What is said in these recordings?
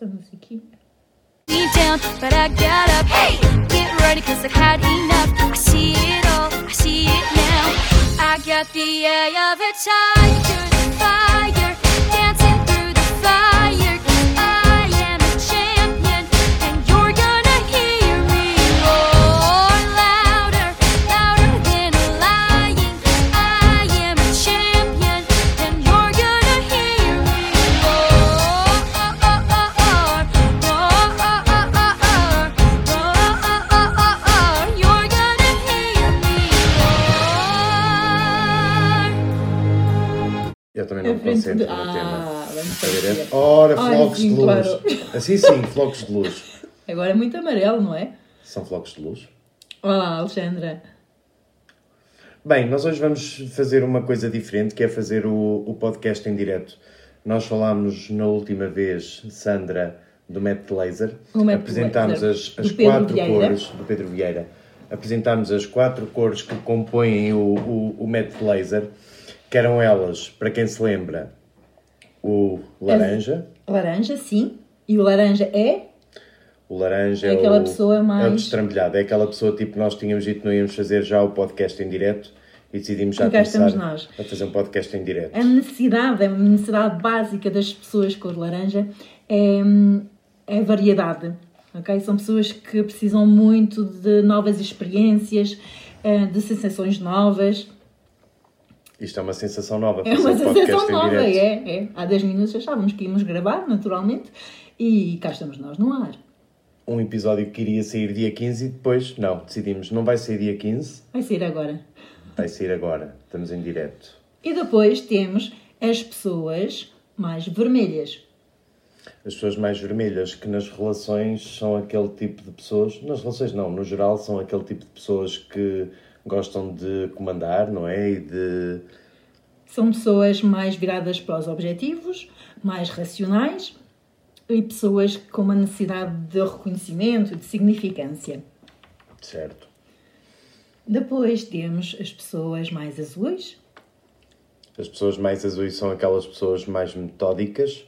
essa musiquinha. me down, but I got up. Hey, get ready, cause I've had enough. I see it all, I see it now. I got the eye of a tiger, Eu também não A me frente concentro de- no tema. Ah, vamos Está a ver? fazer. Ora, flocos sim, de luz. claro. Assim sim, flocos de luz. Agora é muito amarelo, não é? São flocos de luz. Olá, Alexandra. Bem, nós hoje vamos fazer uma coisa diferente, que é fazer o, o podcast em direto. Nós falámos na última vez, Sandra, do Matt Laser. Apresentámos as, as quatro Vieira. cores do Pedro Vieira. Apresentámos as quatro cores que compõem o, o, o Matt Laser, que eram elas, para quem se lembra, o laranja. Laranja, sim. E o laranja é? O laranja É é, aquela o, pessoa É o mais- destrambelhado. É aquela pessoa tipo nós tínhamos dito que não íamos fazer já o podcast em direto e decidimos já começar a fazer um podcast em direto. A necessidade, a necessidade básica das pessoas cor laranja é, é variedade. ok? São pessoas que precisam muito de novas experiências, eh, de sensações novas. Isto é uma sensação nova. É uma um sensação nova, é, é. Há 10 minutos achávamos que íamos gravar, naturalmente, e cá estamos nós no ar. Um episódio que iria sair dia 15 e depois, não, decidimos, não vai sair dia 15, Vai ser agora. vai sair agora. Estamos em direto. E depois temos as pessoas mais vermelhas. As pessoas mais vermelhas que nas relações são aquele tipo de pessoas, nas relações não, no geral são aquele tipo de pessoas que gostam de comandar, não é? E de São pessoas mais viradas para os objetivos, mais racionais e pessoas com uma necessidade de reconhecimento, de significância. certo. Depois temos as pessoas mais azuis, As pessoas mais azuis são aquelas pessoas mais metódicas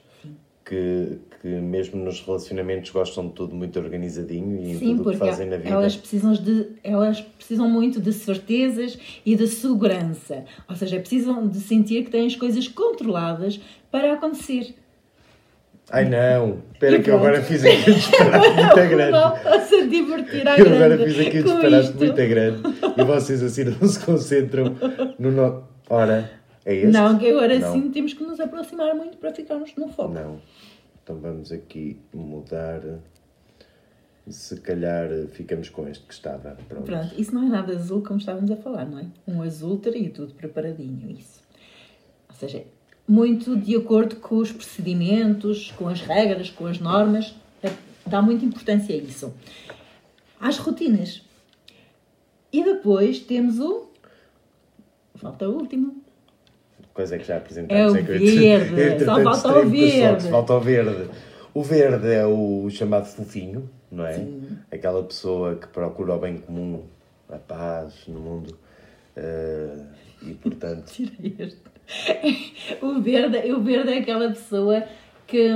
que, que mesmo nos relacionamentos gostam de tudo muito organizadinho e sim, tudo que fazem na vida. elas precisam, de, elas precisam muito de certezas e de segurança. Ou seja, precisam de sentir que têm as coisas controladas para acontecer. Ai não, espera que eu agora fiz aqui um disparate muito grande. Divertir à Eu agora fiz aqui um disparate isto. muito grande e vocês assim não se concentram no. No... Ora, é este? Não, que agora Não. sim temos que nos aproximar muito para ficarmos no foco. Não. Então vamos aqui mudar. Se calhar ficamos com este que estava. Pronto. Pronto, isso não é nada azul como estávamos a falar, não é? Um azul teria tudo preparadinho, isso. Ou seja, muito de acordo com os procedimentos, com as regras, com as normas, é- dá muita importância a isso. Às rotinas. E depois temos o. Falta o último. Coisa que já apresentámos. É o que eu, entretanto, verde, só falta o verde. Falta o verde. O verde é o chamado fofinho, não é? Aquela pessoa que procura o bem comum, a paz no mundo. eh, e portanto, Tirei este. O verde, o verde é aquela pessoa que,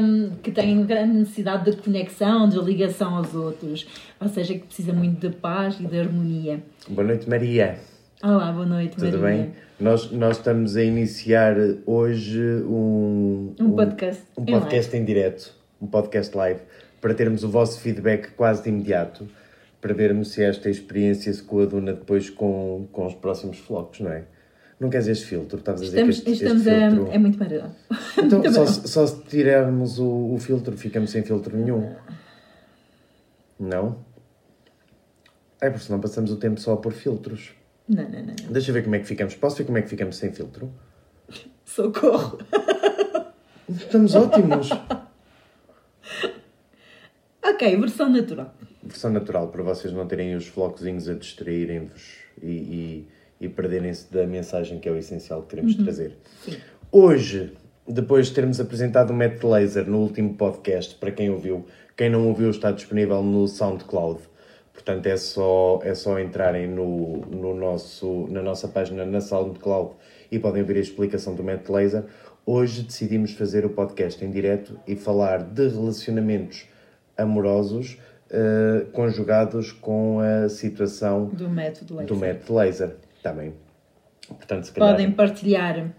que tem grande necessidade de conexão, de ligação aos outros. Ou seja, que precisa muito de paz e de harmonia. boa noite, Maria. Olá, boa noite, Tudo Maria. bem? Nós, nós estamos a iniciar hoje um, Um podcast um em podcast em direto, um podcast live, para termos o vosso feedback quase de imediato, para vermos se esta experiência se coaduna depois com, com os próximos flocos, não é? Não queres este filtro? Estavas a dizer Estamos, que este, estamos este a. filtro... É muito amarelo. Então, Muito só, se- só se tirarmos o, o filtro, ficamos sem filtro nenhum. Não? É, porque senão passamos o tempo só a pôr filtros. Não, não, não. Deixa eu ver como é que ficamos. Posso ver como é que ficamos sem filtro? Socorro. Estamos ótimos. Ok, versão natural. Versão natural, para vocês não terem os flocozinhos a distraírem-vos e, e, e perderem-se da mensagem que é o essencial que queremos trazer. Hoje, depois de termos apresentado o método laser no último podcast, para quem ouviu, quem não ouviu está disponível no SoundCloud. Portanto, é só, é só entrarem no, no nosso, na nossa página na SoundCloud e podem ouvir a explicação do método laser. hoje decidimos fazer o podcast em direto e falar de relacionamentos amorosos uh, conjugados com a situação Do método laser. do método laser também. Portanto, calhar, Podem partilhar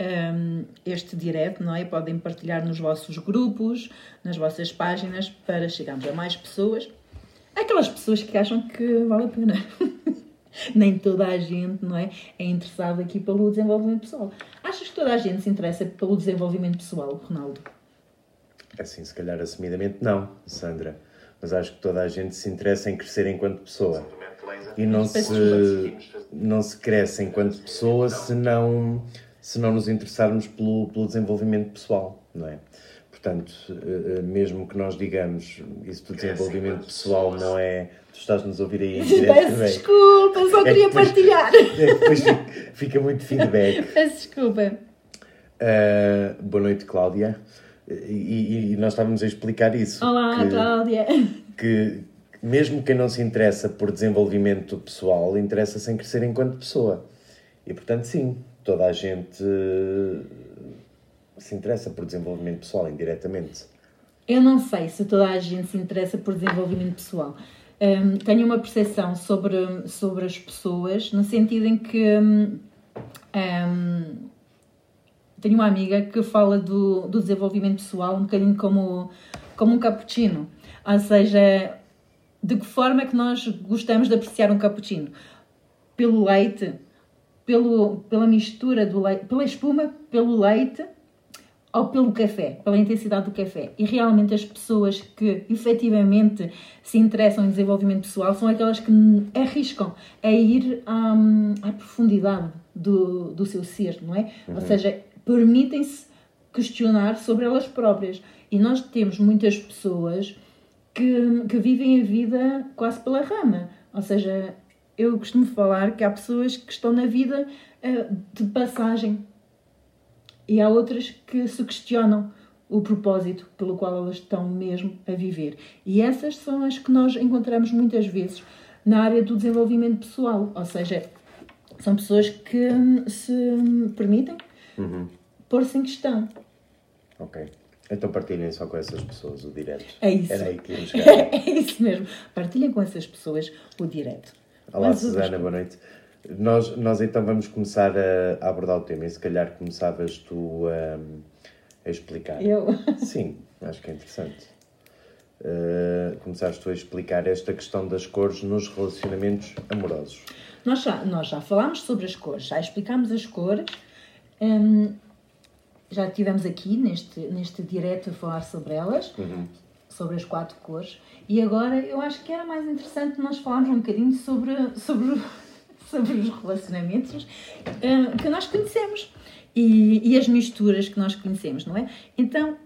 hum, este direto, não é? Podem partilhar nos vossos grupos, nas vossas páginas, para chegarmos a mais pessoas. Aquelas pessoas que acham que vale a pena. Nem toda a gente, não é? É interessada aqui pelo desenvolvimento pessoal. Achas que toda a gente se interessa pelo desenvolvimento pessoal, Ronaldo? assim, se calhar assumidamente não, Sandra. Mas acho que toda a gente se interessa em crescer enquanto pessoa. E não se, não se cresce enquanto pessoa se não, se não nos interessarmos pelo, pelo desenvolvimento pessoal, não é? Portanto, eh, eh, mesmo que nós digamos isso do desenvolvimento pessoal não é. Tu estás-nos a ouvir aí em direto, Peço bem? desculpa, só É queria que depois- partilhar. É depois fica, fica muito feedback. Peço desculpa. Uh, boa noite, Cláudia. E, e- e nós estávamos a explicar isso. Olá, que, Cláudia. que mesmo quem não se interessa por desenvolvimento pessoal, interessa-se em crescer enquanto pessoa. E portanto, sim, toda a gente uh, se interessa por desenvolvimento pessoal, indiretamente. Eu não sei se toda a gente se interessa por desenvolvimento pessoal. Hum, tenho uma percepção sobre, sobre as pessoas, no sentido em que hum, hum, tenho uma amiga que fala do, do desenvolvimento pessoal um bocadinho como, como um cappuccino. Ou seja, de que forma é que nós gostamos de apreciar um cappuccino? Pelo leite, pelo, pela mistura do leite, pela espuma, pelo leite ou pelo café, pela intensidade do café. E realmente as pessoas que efetivamente se interessam em desenvolvimento pessoal são aquelas que arriscam a ir à, à profundidade do, do seu ser, não é? Ou seja, permitem-se questionar sobre elas próprias. E nós temos muitas pessoas que, que vivem a vida quase pela rama. Ou seja, eu costumo falar que há pessoas que estão na vida eh, de passagem e há outras que se questionam o propósito pelo qual elas estão mesmo a viver. E essas são as que nós encontramos muitas vezes na área do desenvolvimento pessoal, ou seja, são pessoas que hum, se permitem pôr-se em questão. Ok. Então partilhem só com essas pessoas o direto. É isso. Era aí que íamos é isso mesmo. Partilhem com essas pessoas o direto. Olá, Mas Susana, boa noite. Nós, nós então vamos começar a, a abordar o tema e se calhar começavas tu a, a explicar. Eu. Sim, acho que é interessante. Uh, começaste tu a explicar esta questão das cores nos relacionamentos amorosos. Nós já, nós já falámos sobre as cores, já explicámos as cores, hum, já estivemos aqui neste, neste direto a falar sobre elas, sobre as quatro cores, e agora eu acho que era mais interessante nós falarmos um bocadinho sobre, sobre, sobre os relacionamentos hum, que nós conhecemos e, e as misturas que nós conhecemos, não é? Então,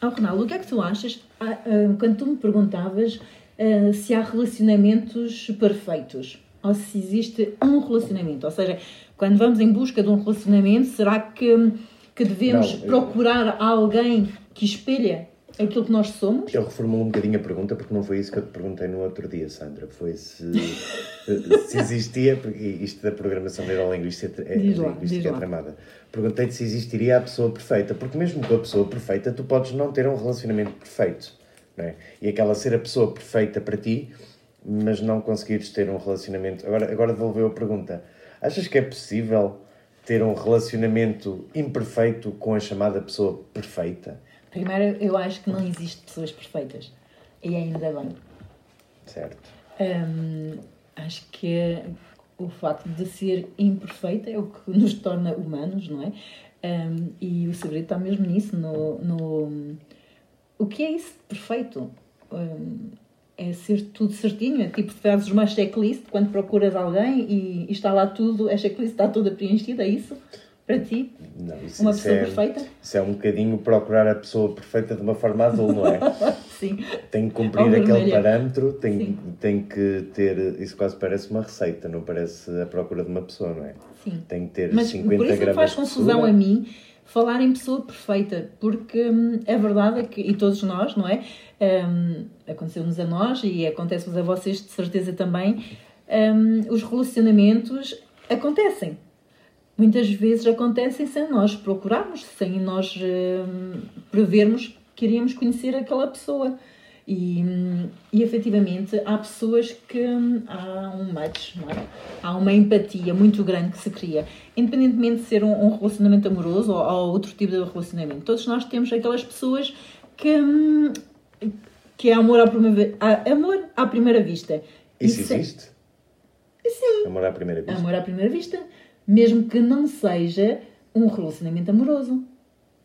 Oh, Ronaldo, o que é que tu achas ah, quando tu me perguntavas ah, se há relacionamentos perfeitos ou se existe um relacionamento? Ou seja, quando vamos em busca de um relacionamento, será que, que devemos Não, eu- procurar alguém que espelha aquilo que nós somos? Eu reformulo um bocadinho a pergunta porque não foi isso que eu te perguntei no outro dia, Sandra. Foi se, se existia, porque isto da programação neurolinguística é, lá, linguística é tramada. Perguntei-te se existiria a pessoa perfeita, porque mesmo com a pessoa perfeita tu podes não ter um relacionamento perfeito. Não é? E aquela ser a pessoa perfeita para ti, mas não conseguires ter um relacionamento. Agora, agora devolveu a pergunta. Achas que é possível ter um relacionamento imperfeito com a chamada pessoa perfeita? Primeiro, eu acho que não existe pessoas perfeitas. E ainda bem. Certo. Hum, acho que o facto de ser imperfeita é o que nos torna humanos, não é? Hum, e o segredo está mesmo nisso, no, no... O que é isso de perfeito? Hum, é ser tudo certinho, é tipo fazes uma checklist quando procuras alguém e, e está lá tudo, a checklist está toda preenchida, é isso? Para ti? Não, isso, Uma isso pessoa é, perfeita? Isso é um bocadinho procurar a pessoa perfeita de uma forma azul, não é? Sim. Tem que cumprir Ou aquele vermelha. parâmetro, tem, Sim. tem que ter. Isso quase parece uma receita, não parece a procura de uma pessoa, não é? Sim. Tem que ter Mas 50 por isso gramas faz confusão a mim falar em pessoa perfeita, porque hum, a verdade é que, e todos nós, não é? Hum, Aconteceu-nos a nós e acontece-vos a vocês de certeza também, hum, os relacionamentos acontecem. Muitas vezes acontecem sem nós procurarmos, sem nós hum, prevermos que iríamos conhecer aquela pessoa. E, hum, e efetivamente há pessoas que hum, há um match, é? há uma empatia muito grande que se cria, independentemente de ser um, um relacionamento amoroso ou, ou outro tipo de relacionamento. Todos nós temos aquelas pessoas que, hum, que é amor à primeira, amor à primeira vista. Isso Isso é- existe? Sim, Amor à primeira vista? amor à primeira vista, mesmo que não seja um relacionamento amoroso.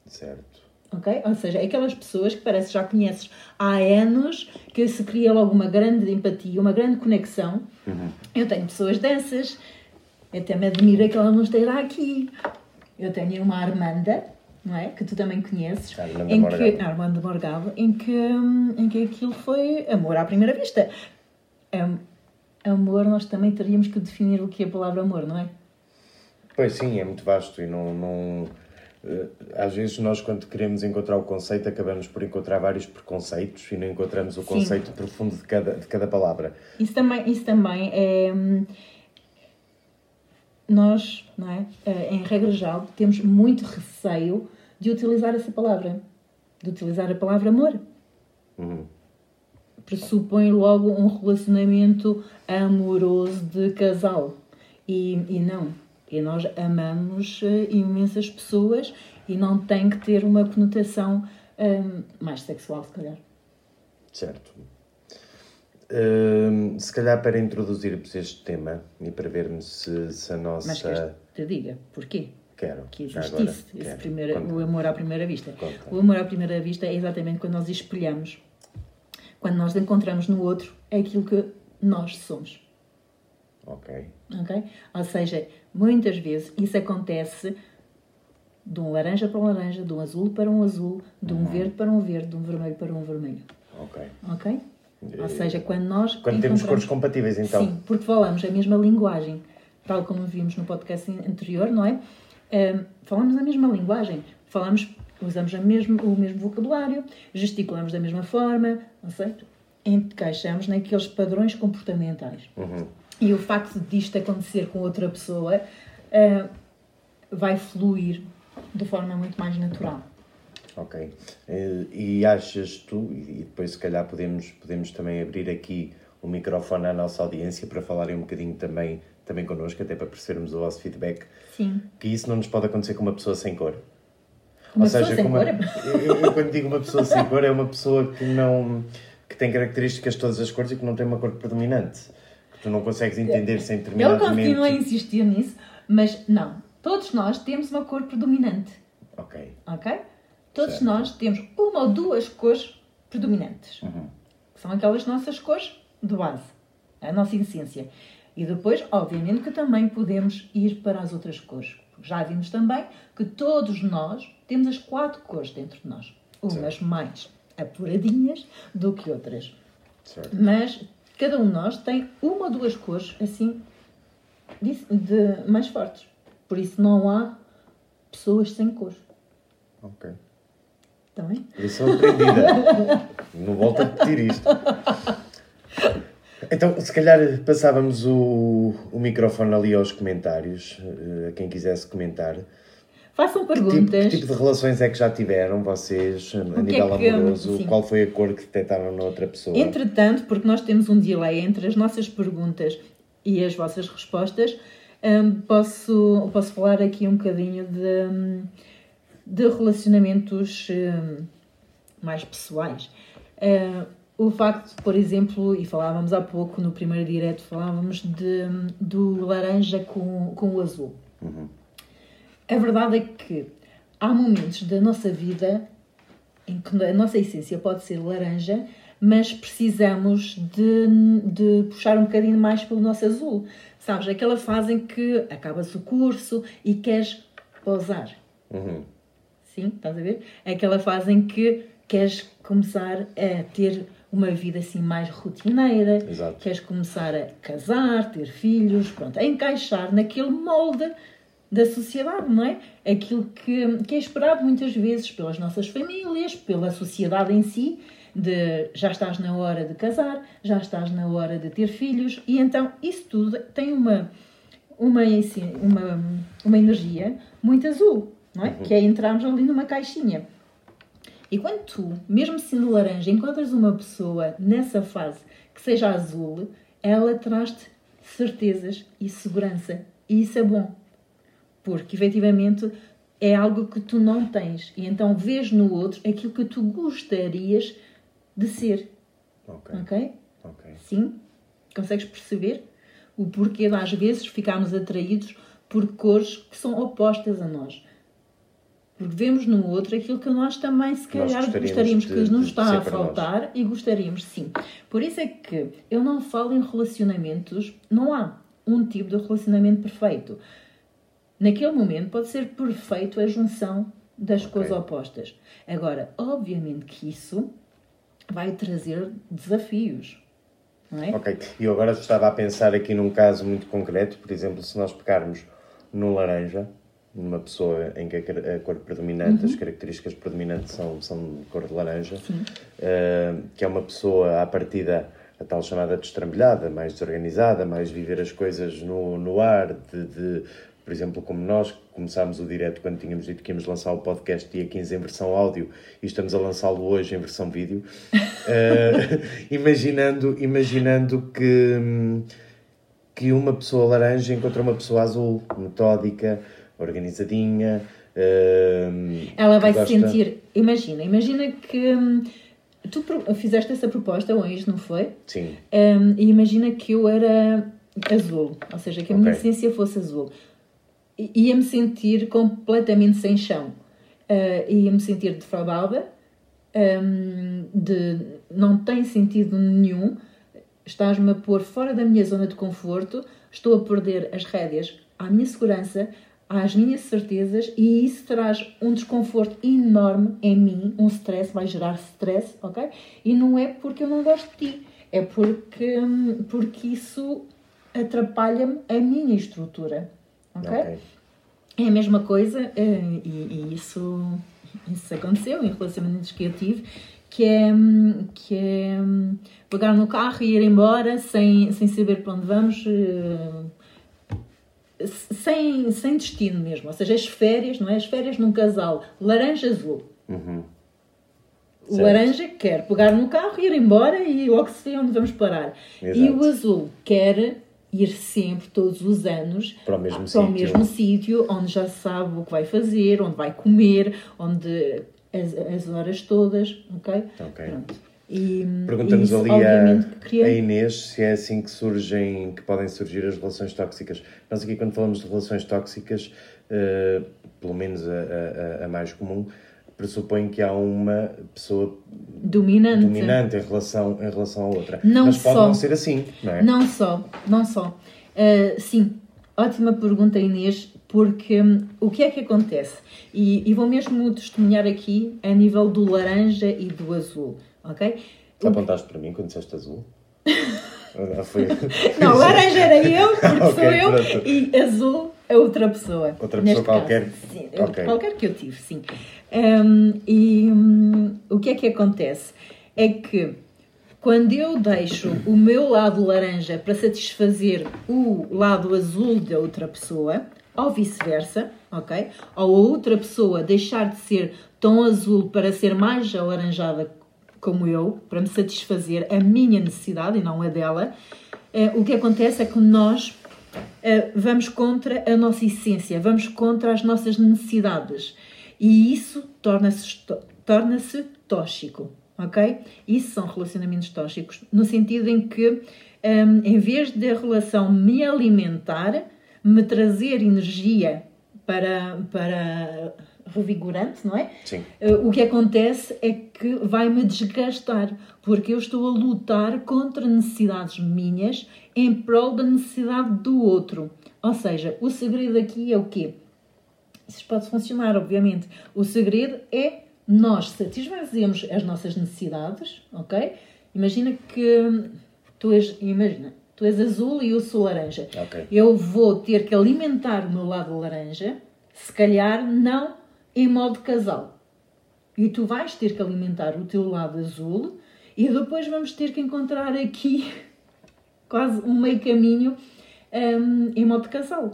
Certo. Ok? Ou seja, aquelas pessoas que parece que já conheces há anos, que se cria logo uma grande empatia, uma grande conexão. Eu tenho pessoas dessas, eu até me admira que ela não esteja aqui. Eu tenho uma Armanda, não é? Que tu também conheces. Armanda em Morgado. que, Armanda Morgado, em que, hum, em que aquilo foi amor à primeira vista. Am- amor, nós também teríamos que definir o que é a palavra amor, não é? Pois sim, é muito vasto e não, não. eh, Às vezes nós, quando queremos encontrar o conceito, acabamos por encontrar vários preconceitos e não encontramos o conceito profundo de cada, de cada palavra. Isso também, isso também é. hum, Nós, não é? Eh, Em regra geral, temos muito receio de utilizar essa palavra. De utilizar a palavra amor. Uhum. Pressupõe logo um relacionamento amoroso de casal. E, e não. E nós amamos eh, imensas pessoas e não tem que ter uma conotação hum, mais sexual, se calhar. Certo. Hum, se calhar para introduzirmos este tema e para vermos se, se a nossa. Mas queres te diga porquê? Quero. que existe agora, esse quero. primeiro, Conta. o amor à primeira vista. Conta. O amor à primeira vista é exatamente quando nós espelhamos, quando nós encontramos no outro é aquilo que nós somos. Ok. ok? Ou seja, muitas vezes isso acontece de um laranja para um laranja, de um azul para um azul, de Uhum. um verde para um verde, de um vermelho para um vermelho. Ok. Ok? Ou seja, quando nós. Quando temos cores compatíveis, então. Sim, porque falamos a mesma linguagem, tal como vimos no podcast anterior, não é? Ahm, falamos a mesma linguagem, falamos, usamos a mesmo, o mesmo vocabulário, gesticulamos da mesma forma, não sei, encaixamos naqueles padrões comportamentais. Uhum. E o facto disto acontecer com outra pessoa ah, vai fluir de forma muito mais natural. Ok. Eh, E achas tu, e depois se calhar podemos, podemos também abrir aqui o microfone à nossa audiência para falarem um bocadinho também, também connosco, até para percebermos o vosso feedback, Sim. que isso não nos pode acontecer com uma pessoa sem cor. Uma pessoa sem com uma- eu- eu quando digo uma pessoa sem cor, é uma pessoa que não que tem características de todas as cores e que não tem uma cor predominante. Tu não consegues entender sem Ele determinado continua a insistir nisso, mas não. Todos nós temos uma cor predominante. Ok. ok? Todos Certo. nós temos uma ou duas cores predominantes. Uhum. São aquelas nossas cores de base, a nossa essência. E depois, obviamente, que também podemos ir para as outras cores. Já vimos também que todos nós temos as quatro cores dentro de nós. Umas mais apuradinhas do que outras. Certo. Mas cada um de nós tem uma ou duas cores assim de, de- mais fortes. Por isso não há pessoas sem cor. Ok. Está bem? Lição aprendida. não volto a repetir isto. Então, se calhar passávamos o, o microfone ali aos comentários, eh, a quem quisesse comentar. Façam Que tipo, perguntas. que tipo de relações é que já tiveram vocês a que nível é que- amoroso? sim. Qual foi a cor que detectaram na outra pessoa? Entretanto, porque nós temos um delay entre as nossas perguntas e as vossas respostas, hum, posso, posso falar aqui um bocadinho de, hum, de relacionamentos hum, mais pessoais. Hum, o facto, por exemplo, e falávamos há pouco no primeiro direto, falávamos de, do laranja com, com o azul. A verdade é que há momentos da nossa vida em que a nossa essência pode ser laranja, mas precisamos de, de puxar um bocadinho mais pelo nosso azul. Sabes, aquela fase em que acabas o curso e queres pousar. Uhum. Sim, estás a ver? Aquela fase em que queres começar a ter uma vida assim mais rotineira, Exato. queres começar a casar, ter filhos, pronto, a encaixar naquele molde da sociedade, não é? Aquilo que, que é esperado muitas vezes pelas nossas famílias, pela sociedade em si, de já estás na hora de casar, já estás na hora de ter filhos, e então isso tudo tem uma, uma, uma, uma energia muito azul, não é? Que é entrarmos ali numa caixinha. E quando tu, mesmo sendo laranja, encontras uma pessoa nessa fase que seja azul, ela traz-te certezas e segurança. E isso é bom. Porque efetivamente é algo que tu não tens. E então vês no outro aquilo que tu gostarias de ser. Ok. Ok? Ok. Sim? Consegues perceber o porquê de às vezes ficarmos atraídos por cores que são opostas a nós? Porque vemos no outro aquilo que nós também, se Nós calhar, gostaríamos gostaríamos de- que nos está a faltar e gostaríamos sim. Por isso é que eu não falo em relacionamentos, não há um tipo de relacionamento perfeito. Naquele momento pode ser perfeito a junção das Ok. coisas opostas. Agora, obviamente que isso vai trazer desafios. Não é? Ok. E eu agora estava a pensar aqui num caso muito concreto, por exemplo, se nós pegarmos no laranja, numa pessoa em que a, cor predominante, as características predominantes são, são de cor de laranja, eh, que é uma pessoa à partida a tal chamada destrambelhada, mais desorganizada, mais viver as coisas no, no ar, de, de, por exemplo, como nós começámos o direto quando tínhamos dito que íamos lançar o podcast dia 15 em versão áudio e estamos a lançá-lo hoje em versão vídeo, eh, imaginando, imaginando que, que uma pessoa laranja encontra uma pessoa azul, metódica, organizadinha. hum, Ela vai se sentir. Imagina, imagina que hum, tu fizeste essa proposta hoje, não foi? Sim, Hum, e imagina que eu era azul, ou seja, que a minha Ok. essência fosse azul. Ia-me sentir completamente sem chão. Uh, Ia-me sentir defraudada, hum, de não tem sentido nenhum, estás-me a pôr fora da minha zona de conforto, estou a perder as rédeas à minha segurança, às minhas certezas e isso traz um desconforto enorme em mim, um stress, vai gerar stress, ok? E não é porque eu não gosto de ti, é porque, hum, porque isso atrapalha-me a minha estrutura, ok? ok. É a mesma coisa, eh, e, e isso, isso aconteceu em relacionamentos que eu tive, que é, que é pegar no carro e ir embora sem, sem saber para onde vamos, eh, sem, sem destino mesmo. Ou seja, as férias, não é? As férias num casal laranja-azul. Uhum. O Certo. laranja quer pegar no carro, ir embora e logo se vê onde vamos parar. E Exato. o azul quer ir sempre, todos os anos, Para o mesmo para o sítio. mesmo sítio, onde já sabe o que vai fazer, onde vai comer, onde as, as horas todas, ok? Ok. Pronto. E, Perguntamos isso, ali a, a Inês se é assim que surgem, que podem surgir as relações tóxicas. Nós aqui quando falamos de relações tóxicas, eh, pelo menos a- a- a mais comum, pressupõe que há uma pessoa dominante. dominante em relação, em relação à outra. Não Mas pode só. não ser assim, não é? Não só, não só. Ah, sim, ótima pergunta, Inês, porque hum, o que é que acontece? E, e vou mesmo testemunhar aqui a nível do laranja e do azul, ok? Tu apontaste para mim quando disseste azul? Não, laranja era eu, porque Ok, sou eu, pronto. e azul é outra pessoa. Outra pessoa qualquer? Caso. Sim, eu- Ok. qualquer que eu tive, sim. Hum, e hum, o que é que acontece? É que quando eu deixo o meu lado laranja para satisfazer o lado azul da outra pessoa, ou vice-versa, ok? Ou a outra pessoa deixar de ser tão azul para ser mais alaranjada como eu, para me satisfazer a minha necessidade e não a dela, eh, o que acontece é que nós vamos contra a nossa essência, vamos contra as nossas necessidades. E isso torna-se torna-se tóxico, ok? Isso são relacionamentos tóxicos, no sentido em que, hum, em vez de a relação me alimentar, me trazer energia para, para revigorante, não é? Sim. Uh, o que acontece é que vai-me desgastar, porque eu estou a lutar contra necessidades minhas em prol da necessidade do outro. Ou seja, o segredo aqui é o quê? Isso pode funcionar, obviamente. O segredo é nós satisfazermos as nossas necessidades, ok? Imagina que tu és, imagina, tu és azul e eu sou laranja. Ok. Eu vou ter que alimentar o meu lado laranja, se calhar não em modo casal. E tu vais ter que alimentar o teu lado azul e depois vamos ter que encontrar aqui quase um meio caminho hum, em modo casal.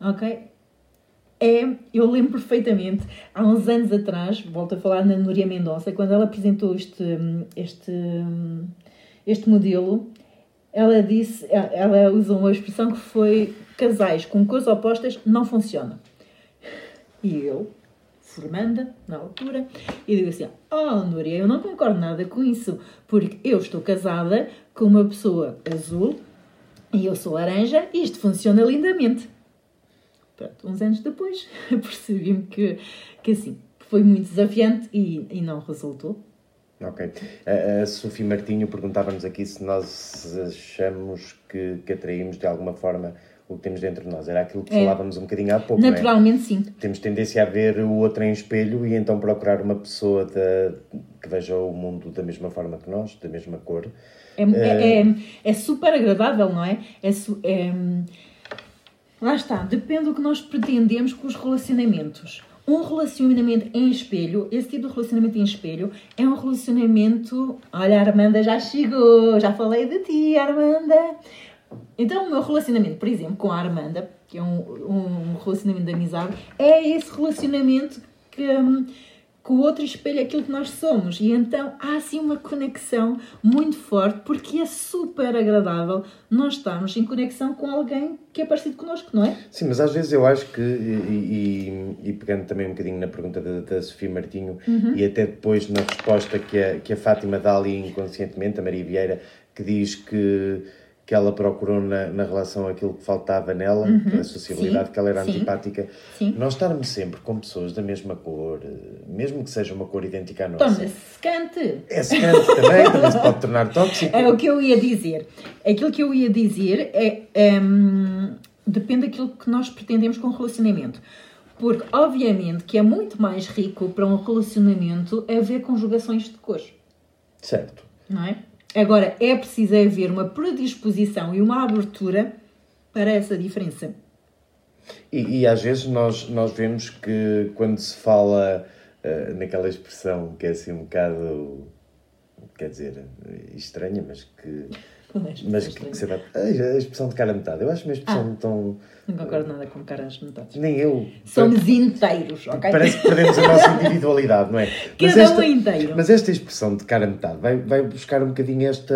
Ok? É, eu lembro perfeitamente, há uns anos atrás, volto a falar na Núria Mendonça, quando ela apresentou este, este, este modelo, ela disse, ela usou uma expressão que foi casais com cores opostas não funciona. E eu, formanda, na altura, e digo assim, oh Núria, eu não concordo nada com isso, porque eu estou casada com uma pessoa azul e eu sou laranja e isto funciona lindamente. Pronto, uns anos depois percebi-me que, que assim, foi muito desafiante e, e não resultou. Ok. A, a Sofia Martinho perguntava-nos aqui se nós achamos que, que atraímos de alguma forma o que temos dentro de nós. Era aquilo que é. falávamos um bocadinho há pouco. É? Naturalmente, é? sim. Temos tendência a ver o outro em espelho e então procurar uma pessoa que veja o mundo da mesma forma que nós, da mesma cor. É, uh... é, é, super agradável, não é? É, é Lá está, depende do que nós pretendemos com os relacionamentos. Um relacionamento em espelho, esse tipo de relacionamento em espelho, é um relacionamento. Olha, a Armanda já chegou, já falei de ti, Armanda. Então, o meu relacionamento, por exemplo, com a Armanda, que é um, um relacionamento de amizade, é esse relacionamento que. Hum, que o outro espelha aquilo que nós somos. E então há assim uma conexão muito forte, porque é super agradável nós estarmos em conexão com alguém que é parecido connosco, não é? Sim, mas às vezes eu acho que, e, e, e pegando também um bocadinho na pergunta da, da Sofia Martinho, uhum. e até depois na resposta que a, que a Fátima dá ali inconscientemente, a Maria Vieira, que diz que que ela procurou na, na relação aquilo que faltava nela, uhum, a sociabilidade, sim, que ela era sim, antipática. Sim. Nós estarmos sempre com pessoas da mesma cor, mesmo que seja uma cor idêntica à nossa. Torna-se secante. É secante também, também se pode tornar tóxico. É o que eu ia dizer. Aquilo que eu ia dizer é. é hum, depende daquilo que nós pretendemos com o relacionamento. Porque, obviamente, que é muito mais rico para um relacionamento é ver conjugações de cores. Certo. Não é? Agora, é preciso haver uma predisposição e uma abertura para essa diferença. E, e às vezes nós, nós vemos que quando se fala uh, naquela expressão que é assim um bocado, quer dizer, estranha, mas que mas que, que vai. A expressão de cara a metade. Eu acho uma expressão ah, tão. Não concordo nada com caras metades. Nem eu. Somos inteiros, ok? Parece que perdemos a nossa individualidade, não é? Cada esta, um inteiro. Mas esta expressão de cara a metade vai, vai buscar um bocadinho esta.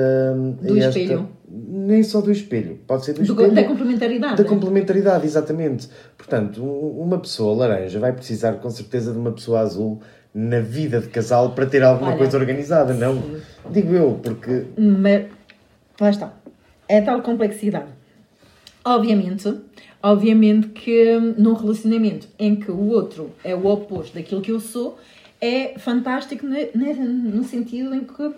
Do esta, espelho. Nem só do espelho. Pode ser do, do espelho. Da complementaridade. Da complementaridade, exatamente. Portanto, uma pessoa laranja vai precisar com certeza de uma pessoa azul na vida de casal para ter alguma Olha, coisa organizada, não? Digo eu, porque. Mas, lá está é tal complexidade. Obviamente, obviamente que num relacionamento em que o outro é o oposto daquilo que eu sou, é fantástico no sentido em que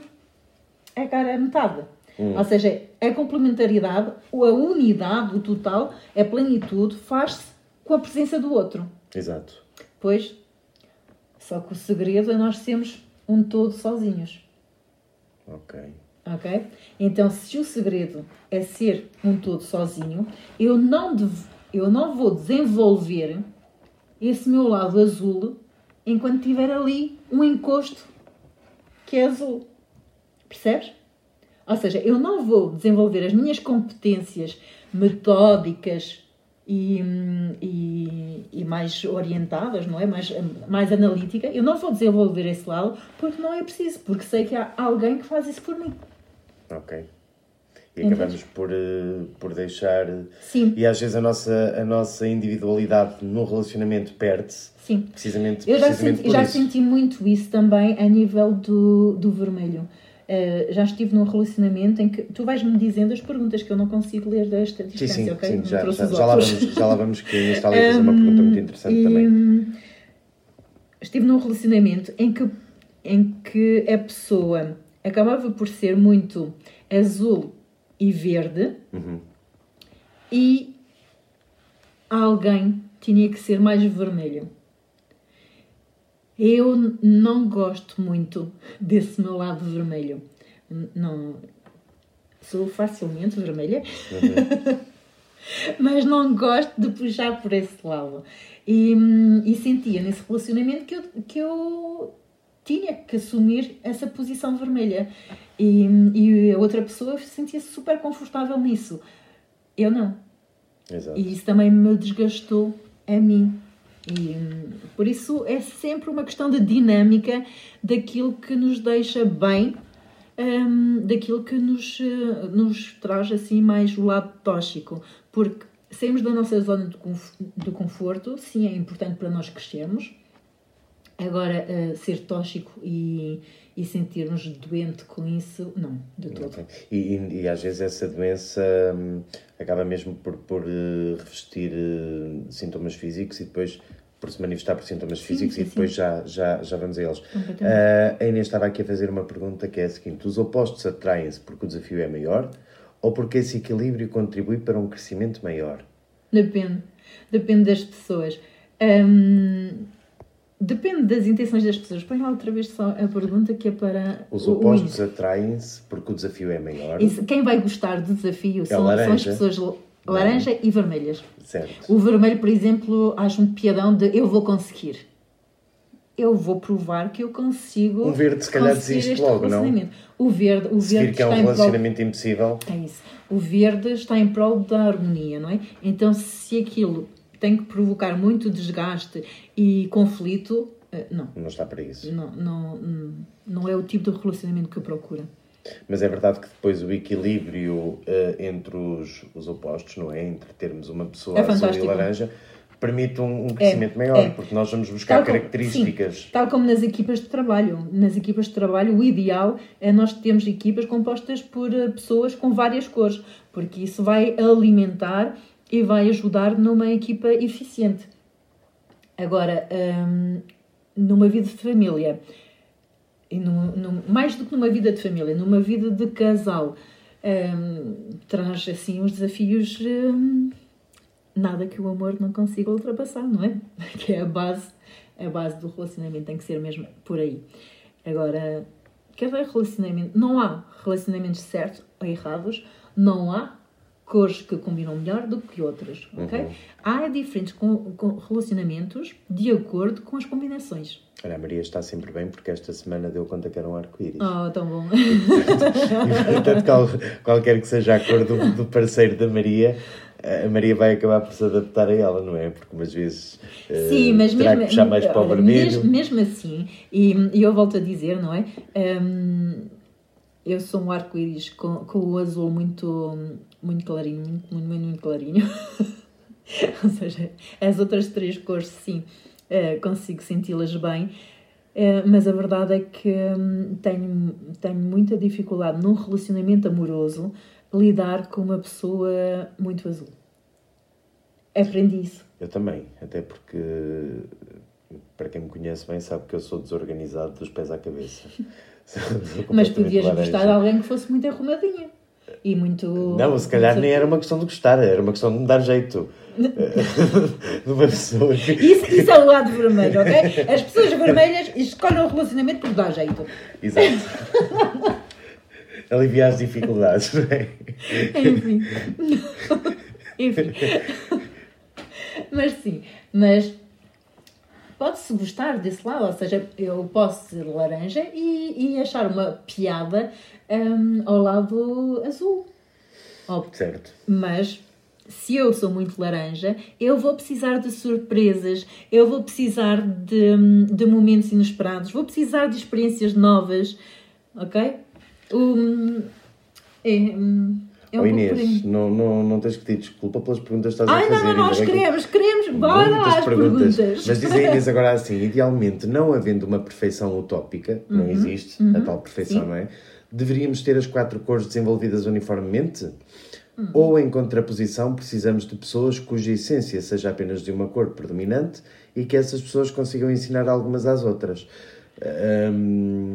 é cara a metade. Hum. Ou seja, a complementaridade, a unidade, o total, a plenitude faz-se com a presença do outro. Exato. Pois, só que o segredo é nós sermos um todo sozinhos. Ok. Ok? Então, se o segredo é ser um todo sozinho, eu não, eu não vou desenvolver esse meu lado azul enquanto tiver ali um encosto que é azul. Percebes? Ou seja, eu não vou desenvolver as minhas competências metódicas e, e, e, mais orientadas, não é? Mais, mais analítica. Eu não vou desenvolver esse lado porque não é preciso, porque sei que há alguém que faz isso por mim. Ok. E acabamos por, uh, por deixar. Sim. E às vezes a nossa, a nossa individualidade no relacionamento perde-se. Sim. Precisamente, Eu já, precisamente senti, já senti muito isso também a nível do, do vermelho. Uh, já estive num relacionamento em que tu vais-me dizendo as perguntas que eu não consigo ler desta distância, sim, sim, ok? Sim, já, já, já, lá vamos, já lá vamos que a Inês está a fazer uma pergunta muito interessante e, também. Estive num relacionamento em que, em que a pessoa acabava por ser muito azul e verde uhum. e alguém tinha que ser mais vermelho. Eu não gosto muito desse meu lado vermelho. Não sou facilmente vermelha, uhum. mas não gosto de puxar por esse lado. E, e sentia nesse relacionamento que eu, que eu tinha que assumir essa posição vermelha. E, e a outra pessoa sentia-se super confortável nisso. Eu não. Exato. E isso também me desgastou a mim. E por isso é sempre uma questão de dinâmica daquilo que nos deixa bem, hum, daquilo que nos, eh, nos traz assim mais o lado tóxico. Porque sairmos da nossa zona de conforto, sim, é importante para nós crescermos. Agora, eh, ser tóxico e, e sentir-nos doente com isso, não, de todo. E, e, e às vezes essa doença hum, acaba mesmo por, por eh, revestir eh, sintomas físicos e depois por se manifestar por sintomas físicos sim, e depois já, já, já vamos a eles. Ah, a Inês estava aqui a fazer uma pergunta que é a seguinte: os opostos atraem-se porque o desafio é maior ou porque esse equilíbrio contribui para um crescimento maior? Depende. Depende das pessoas. Hum, depende das intenções das pessoas. Põe lá outra vez só a pergunta que é para. Os opostos atraem-se porque o desafio é maior, Isso, quem vai gostar do desafio são, são as pessoas laranja e vermelhas. certo? O vermelho, por exemplo, acha um piadão de eu vou conseguir. Eu vou provar que eu consigo. Um verde, se calhar, desiste logo, não? relacionamento. O verde, o Se verde que é um em prol- relacionamento impossível, é isso. O verde está em prol da harmonia, não é? Então, se aquilo tem que provocar muito desgaste e conflito, eh, não. não está para isso. Não, não, não é o tipo de relacionamento que eu procuro. Mas é verdade que depois o equilíbrio eh, entre os, os opostos, não é? Entre termos uma pessoa É azul e laranja, permite um, um crescimento maior, é. porque nós vamos buscar Tal como- características. sim, tal como nas equipas de trabalho. Nas equipas de trabalho, o ideal é nós termos equipas compostas por eh, pessoas com várias cores, porque isso vai alimentar e vai ajudar numa equipa eficiente. Agora, hum, numa vida de família, e num- mais do que numa vida de família, numa vida de casal, hum, traz assim uns desafios. hum, nada que o amor não consiga ultrapassar, não é? Que é a base, a base do relacionamento, tem que ser mesmo por aí. Agora, cada relacionamento, não há relacionamentos certos ou errados, não há cores que combinam melhor do que outras, ok? Há diferentes com, com relacionamentos de acordo com as combinações. Olha, a Maria está sempre bem porque esta semana deu conta que era um arco-íris. Oh, tão bom. E, portanto, qual- qualquer que seja a cor do, do parceiro da Maria, a Maria vai acabar por se adaptar a ela, não é? Porque umas vezes eh, Sim, mas terá mesmo, que puxar mais para o vermelho. Mesmo, mesmo assim, e, e eu volto a dizer, não é? Hum, eu sou um arco-íris com, com o azul muito, muito clarinho, muito, muito, muito, muito clarinho. Ou seja, as outras três cores, sim, eh, consigo senti-las bem. Eh, mas a verdade é que hum, tenho, tenho muita dificuldade num relacionamento amoroso lidar com uma pessoa muito azul. Aprendi isso. Eu também, até porque, para quem me conhece bem, sabe que eu sou desorganizado dos pés à cabeça. Mas podias laranja. gostar de alguém que fosse muito arrumadinha. E muito. Não, se calhar muito- nem era uma questão de gostar, era uma questão de me dar jeito. de uma pessoa. Isso, isso é o lado vermelho, ok? As pessoas vermelhas escolhem o relacionamento porque dá jeito. Exato. Aliviar as dificuldades, não é? Enfim. Enfim. Mas sim, mas pode-se gostar desse lado, ou seja, eu posso ser laranja e, e achar uma piada hum, ao lado azul. Ou Certo. Mas se eu sou muito laranja, eu vou precisar de surpresas, eu vou precisar de, de momentos inesperados, vou precisar de experiências novas, ok? Um, é, um, é Oh, um Inês, não, não, não tens que pedir desculpa pelas perguntas que estás a Ai, fazer. não, não, nós bem que- queremos, queremos, bora às perguntas. perguntas. Mas diz a Inês agora assim: idealmente, não havendo uma perfeição utópica, não existe a tal perfeição, Uhum. sim. não é? Deveríamos ter as quatro cores desenvolvidas uniformemente? Uhum. Ou, em contraposição, precisamos de pessoas cuja essência seja apenas de uma cor predominante e que essas pessoas consigam ensinar algumas às outras? Hum,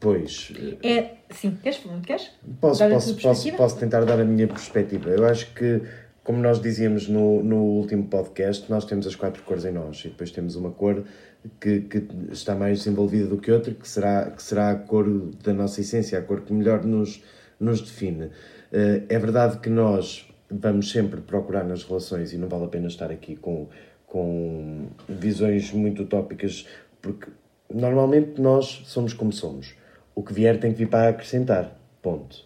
pois, É, sim, queres? queres? Posso, Dar posso, posso, posso tentar dar a minha perspectiva. Eu acho que, como nós dizíamos no, no último podcast, nós temos as quatro cores em nós e depois temos uma cor que, que está mais desenvolvida do que outra, que será, que será a cor da nossa essência, a cor que melhor nos, nos define. Eh, É verdade que nós vamos sempre procurar nas relações, e não vale a pena estar aqui com, com visões muito utópicas, porque normalmente nós somos como somos. O que vier tem que vir para acrescentar. Ponto.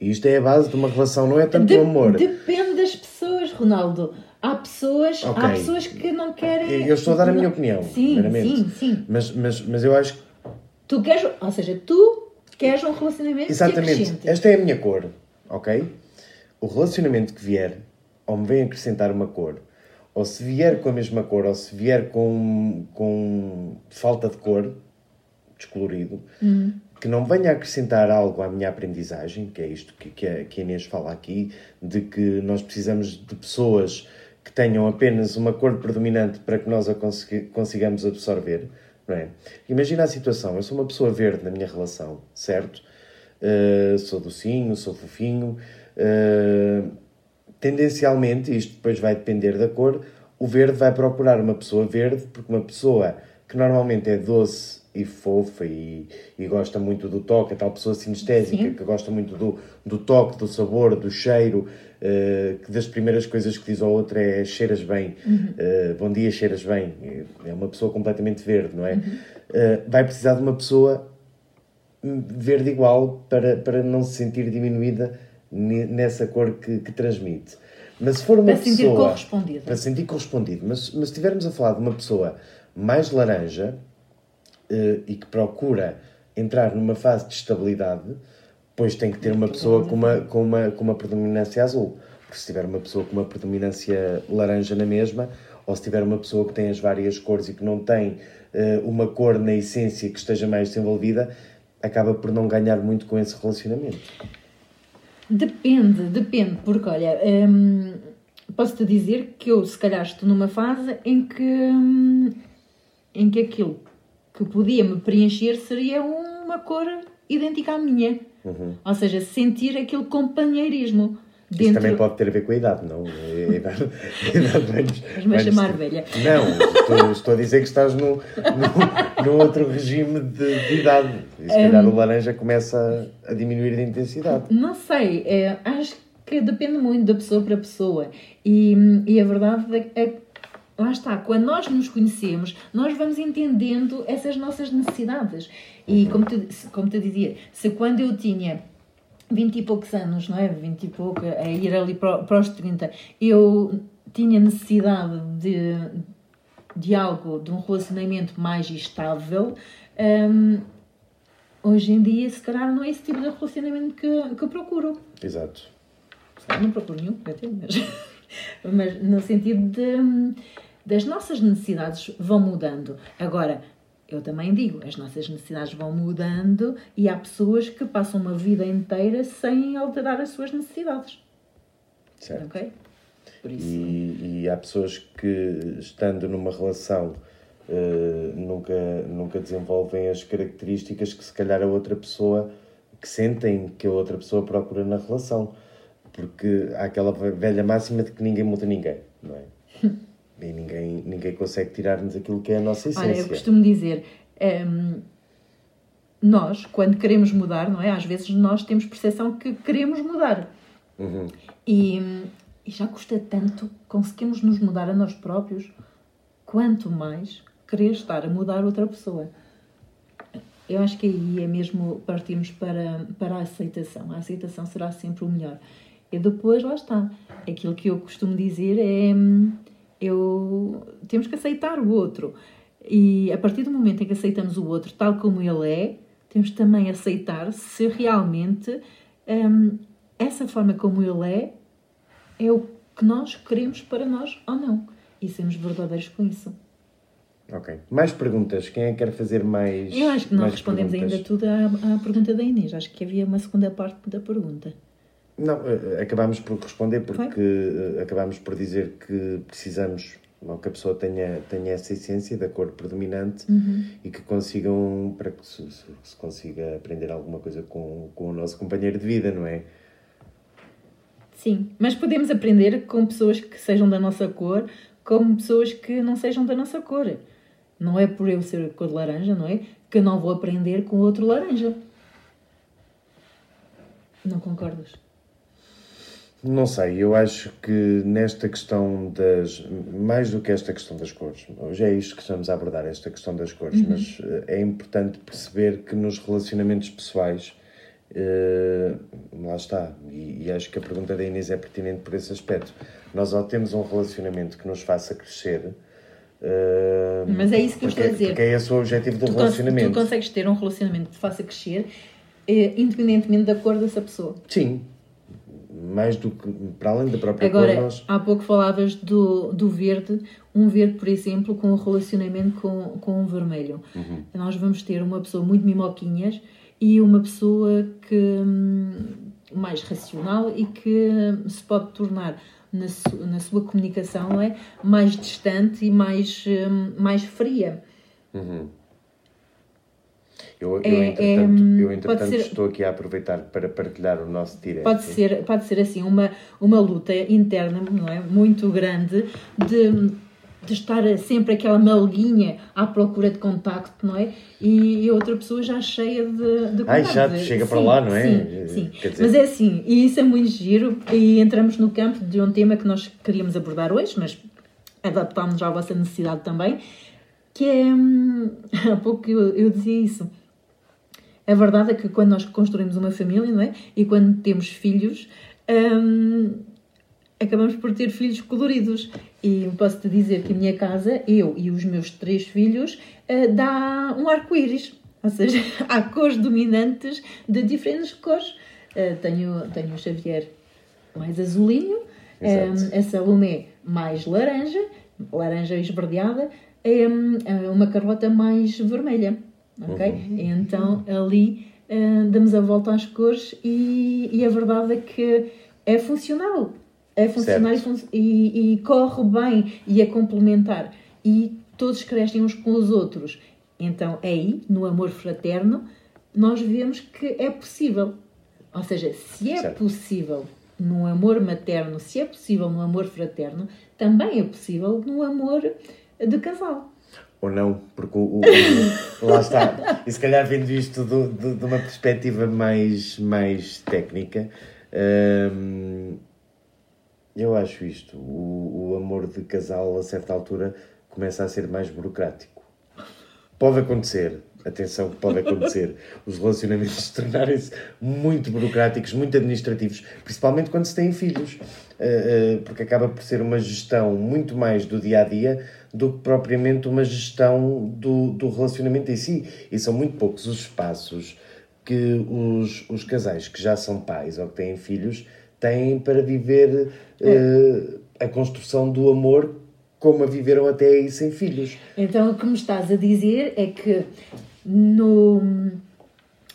E isto é a base de uma relação, não é tanto De- o amor. Depende das pessoas, Ronaldo, há pessoas, há Ok. pessoas que não querem. Eu estou a dar a minha opinião, Sim, primeiramente. sim, sim. Mas, mas, mas eu acho que Tu queres, ou seja, tu queres um relacionamento que Exatamente. acrescente. Esta é a minha cor, ok? O relacionamento que vier, ou me vem acrescentar uma cor, ou se vier com a mesma cor, ou se vier com, com falta de cor, descolorido, que não venha acrescentar algo à minha aprendizagem, que é isto que, que, a, que a Inês fala aqui, de que nós precisamos de pessoas que tenham apenas uma cor predominante para que nós a consigamos absorver. É? Imagina a situação, eu sou uma pessoa verde na minha relação, certo? Uh, sou docinho, sou fofinho. uh, tendencialmente, isto depois vai depender da cor, o verde vai procurar uma pessoa verde, porque uma pessoa que normalmente é doce e fofa e, e gosta muito do toque, a tal pessoa sinestésica Sim. que gosta muito do, do toque, do sabor, do cheiro, uh, que das primeiras coisas que diz ao outro é cheiras bem, uh, bom dia, cheiras bem. É uma pessoa completamente verde, não é? Uh, vai precisar de uma pessoa verde igual para, para não se sentir diminuída ne- nessa cor que, que transmite. Mas se for uma Para se sentir pessoa... correspondida. Para se sentir correspondido. Mas, mas se estivermos a falar de uma pessoa mais laranja eh, e que procura entrar numa fase de estabilidade, pois tem que ter uma pessoa com uma, com uma, com uma predominância azul. Porque se tiver uma pessoa com uma predominância laranja na mesma, ou se tiver uma pessoa que tem as várias cores e que não tem eh, uma cor na essência que esteja mais desenvolvida, acaba por não ganhar muito com esse relacionamento. Depende, depende, porque olha, hum, posso-te dizer que eu se calhar estou numa fase em que, hum, em que aquilo que podia me preencher seria uma cor idêntica à minha. Ou seja, sentir aquele companheirismo. Uhum. Isso também pode ter a ver com a idade, não? A idade, a idade vai-nos- Vais-me chamar velha. Não, estou, estou a dizer que estás no, no, no outro regime de, de idade. E se calhar o laranja começa a diminuir de intensidade. Não sei, é, acho que depende muito da pessoa para pessoa. E, e a verdade é que, lá está, quando nós nos conhecemos, nós vamos entendendo essas nossas necessidades. E como te, como te dizia, se quando eu tinha 20 e poucos anos, não é? 20 e pouco, a ir ali para, para os 30, eu tinha necessidade de, de algo, de um relacionamento mais estável. hum, hoje em dia, se calhar, não é esse tipo de relacionamento que, que eu procuro. Exato. Não procuro nenhum, até, mas, mas no sentido de das nossas necessidades vão mudando. Agora, eu também digo, as nossas necessidades vão mudando e há pessoas que passam uma vida inteira sem alterar as suas necessidades. Certo. Ok? Por isso. E, e há pessoas que, estando numa relação, eh, nunca, nunca desenvolvem as características que, se calhar, a outra pessoa que sentem que a outra pessoa procura na relação. Porque há aquela velha máxima de que ninguém muda ninguém, não é? E ninguém, ninguém consegue tirar-nos aquilo que é a nossa essência. Olha, eu costumo dizer, hum, nós, quando queremos mudar, não é? Às vezes nós temos percepção que queremos mudar. Uhum. E, e já custa tanto conseguirmos nos mudar a nós próprios, quanto mais querer estar a mudar outra pessoa. Eu acho que aí é mesmo partirmos para, para a aceitação. A aceitação será sempre o melhor. E depois, lá está. Aquilo que eu costumo dizer é eu, temos que aceitar o outro. E a partir do momento em que aceitamos o outro tal como ele é, temos também aceitar se realmente hum, essa forma como ele é é o que nós queremos para nós ou não. E sermos verdadeiros com isso. Ok. Mais perguntas? Quem é que quer fazer mais Eu acho que não respondemos perguntas? ainda tudo à, à pergunta da Inês. Acho que havia uma segunda parte da pergunta. Não, eh, acabámos por responder porque eh, acabámos por dizer que precisamos ou que a pessoa tenha, tenha essa essência da cor predominante Uhum. e que consigam, para que se, se- consiga aprender alguma coisa com, com o nosso companheiro de vida, não é? Sim, mas podemos aprender com pessoas que sejam da nossa cor, como pessoas que não sejam da nossa cor. Não é por eu ser cor de laranja, não é? Que não vou aprender com outro laranja. Não concordas? Não sei, eu acho que nesta questão das. Mais do que esta questão das cores, hoje é isto que estamos a abordar, esta questão das cores, mas eh, é importante perceber que nos relacionamentos pessoais, eh, lá está. E, e acho que a pergunta da Inês é pertinente por esse aspecto. Nós ou temos um relacionamento que nos faça crescer. eh, Mas é isso que eu estou a dizer. Porque é esse o objetivo do Tu, cons- relacionamento. tu consegues ter um relacionamento que te faça crescer, eh, independentemente da cor dessa pessoa. Sim. Mais do que. Para além da própria Agora, cor, nós. há pouco falavas do, do verde, um verde, por exemplo, com um relacionamento com, com um vermelho. Uhum. Nós vamos ter uma pessoa muito mimoquinhas e uma pessoa que hum, mais racional e que se pode tornar na, su- na sua comunicação não é? mais distante e mais, hum, mais fria. Eu, eu, É- entretanto, é, eu, entretanto ser- estou aqui a aproveitar para partilhar o nosso direto. Pode ser, pode ser assim, uma, uma luta interna, não é? Muito grande de, de estar sempre aquela malguinha à procura de contacto, não é? E, e outra pessoa já cheia de, de Ai, chato, chega para lá, não é? Sim, sim. Quer dizer- Mas é assim, e isso é muito giro, e entramos no campo de um tema que nós queríamos abordar hoje, mas adaptámos à vossa necessidade também, que é, hum, há pouco eu, eu dizia isso, a verdade é que quando nós construímos uma família, não é? E quando temos filhos, hum, acabamos por ter filhos coloridos. E posso-te dizer que a minha casa, eu e os meus três filhos, eh, dá um arco-íris. Ou seja, há cores dominantes de diferentes cores. Eh, tenho, tenho o Xavier mais azulinho, eh, a Salomé mais laranja, laranja esverdeada, eh, uma Carlota mais vermelha. Ok? Então ali eh, damos a volta às cores e, e a verdade é que é funcional. É funcional e, fun- e- e corre bem e é complementar. E todos crescem uns com os outros. Então aí, no amor fraterno, nós vemos que é possível. Ou seja, se é Certo. possível no amor materno, se é possível no amor fraterno, também é possível no amor de casal. Ou não, porque o, o- o- lá está. E se calhar vendo isto do- do- de uma perspectiva mais, mais técnica, hum, eu acho isto. O, o amor de casal, a certa altura, começa a ser mais burocrático. Pode acontecer, atenção, pode acontecer, os relacionamentos tornarem-se muito burocráticos, muito administrativos, principalmente quando se têm filhos, porque acaba por ser uma gestão muito mais do dia a dia do que propriamente uma gestão do, do relacionamento em si. E são muito poucos os espaços que os, os casais que já são pais ou que têm filhos têm para viver eh, a construção do amor como a viveram até aí sem filhos. Então o que me estás a dizer é que no,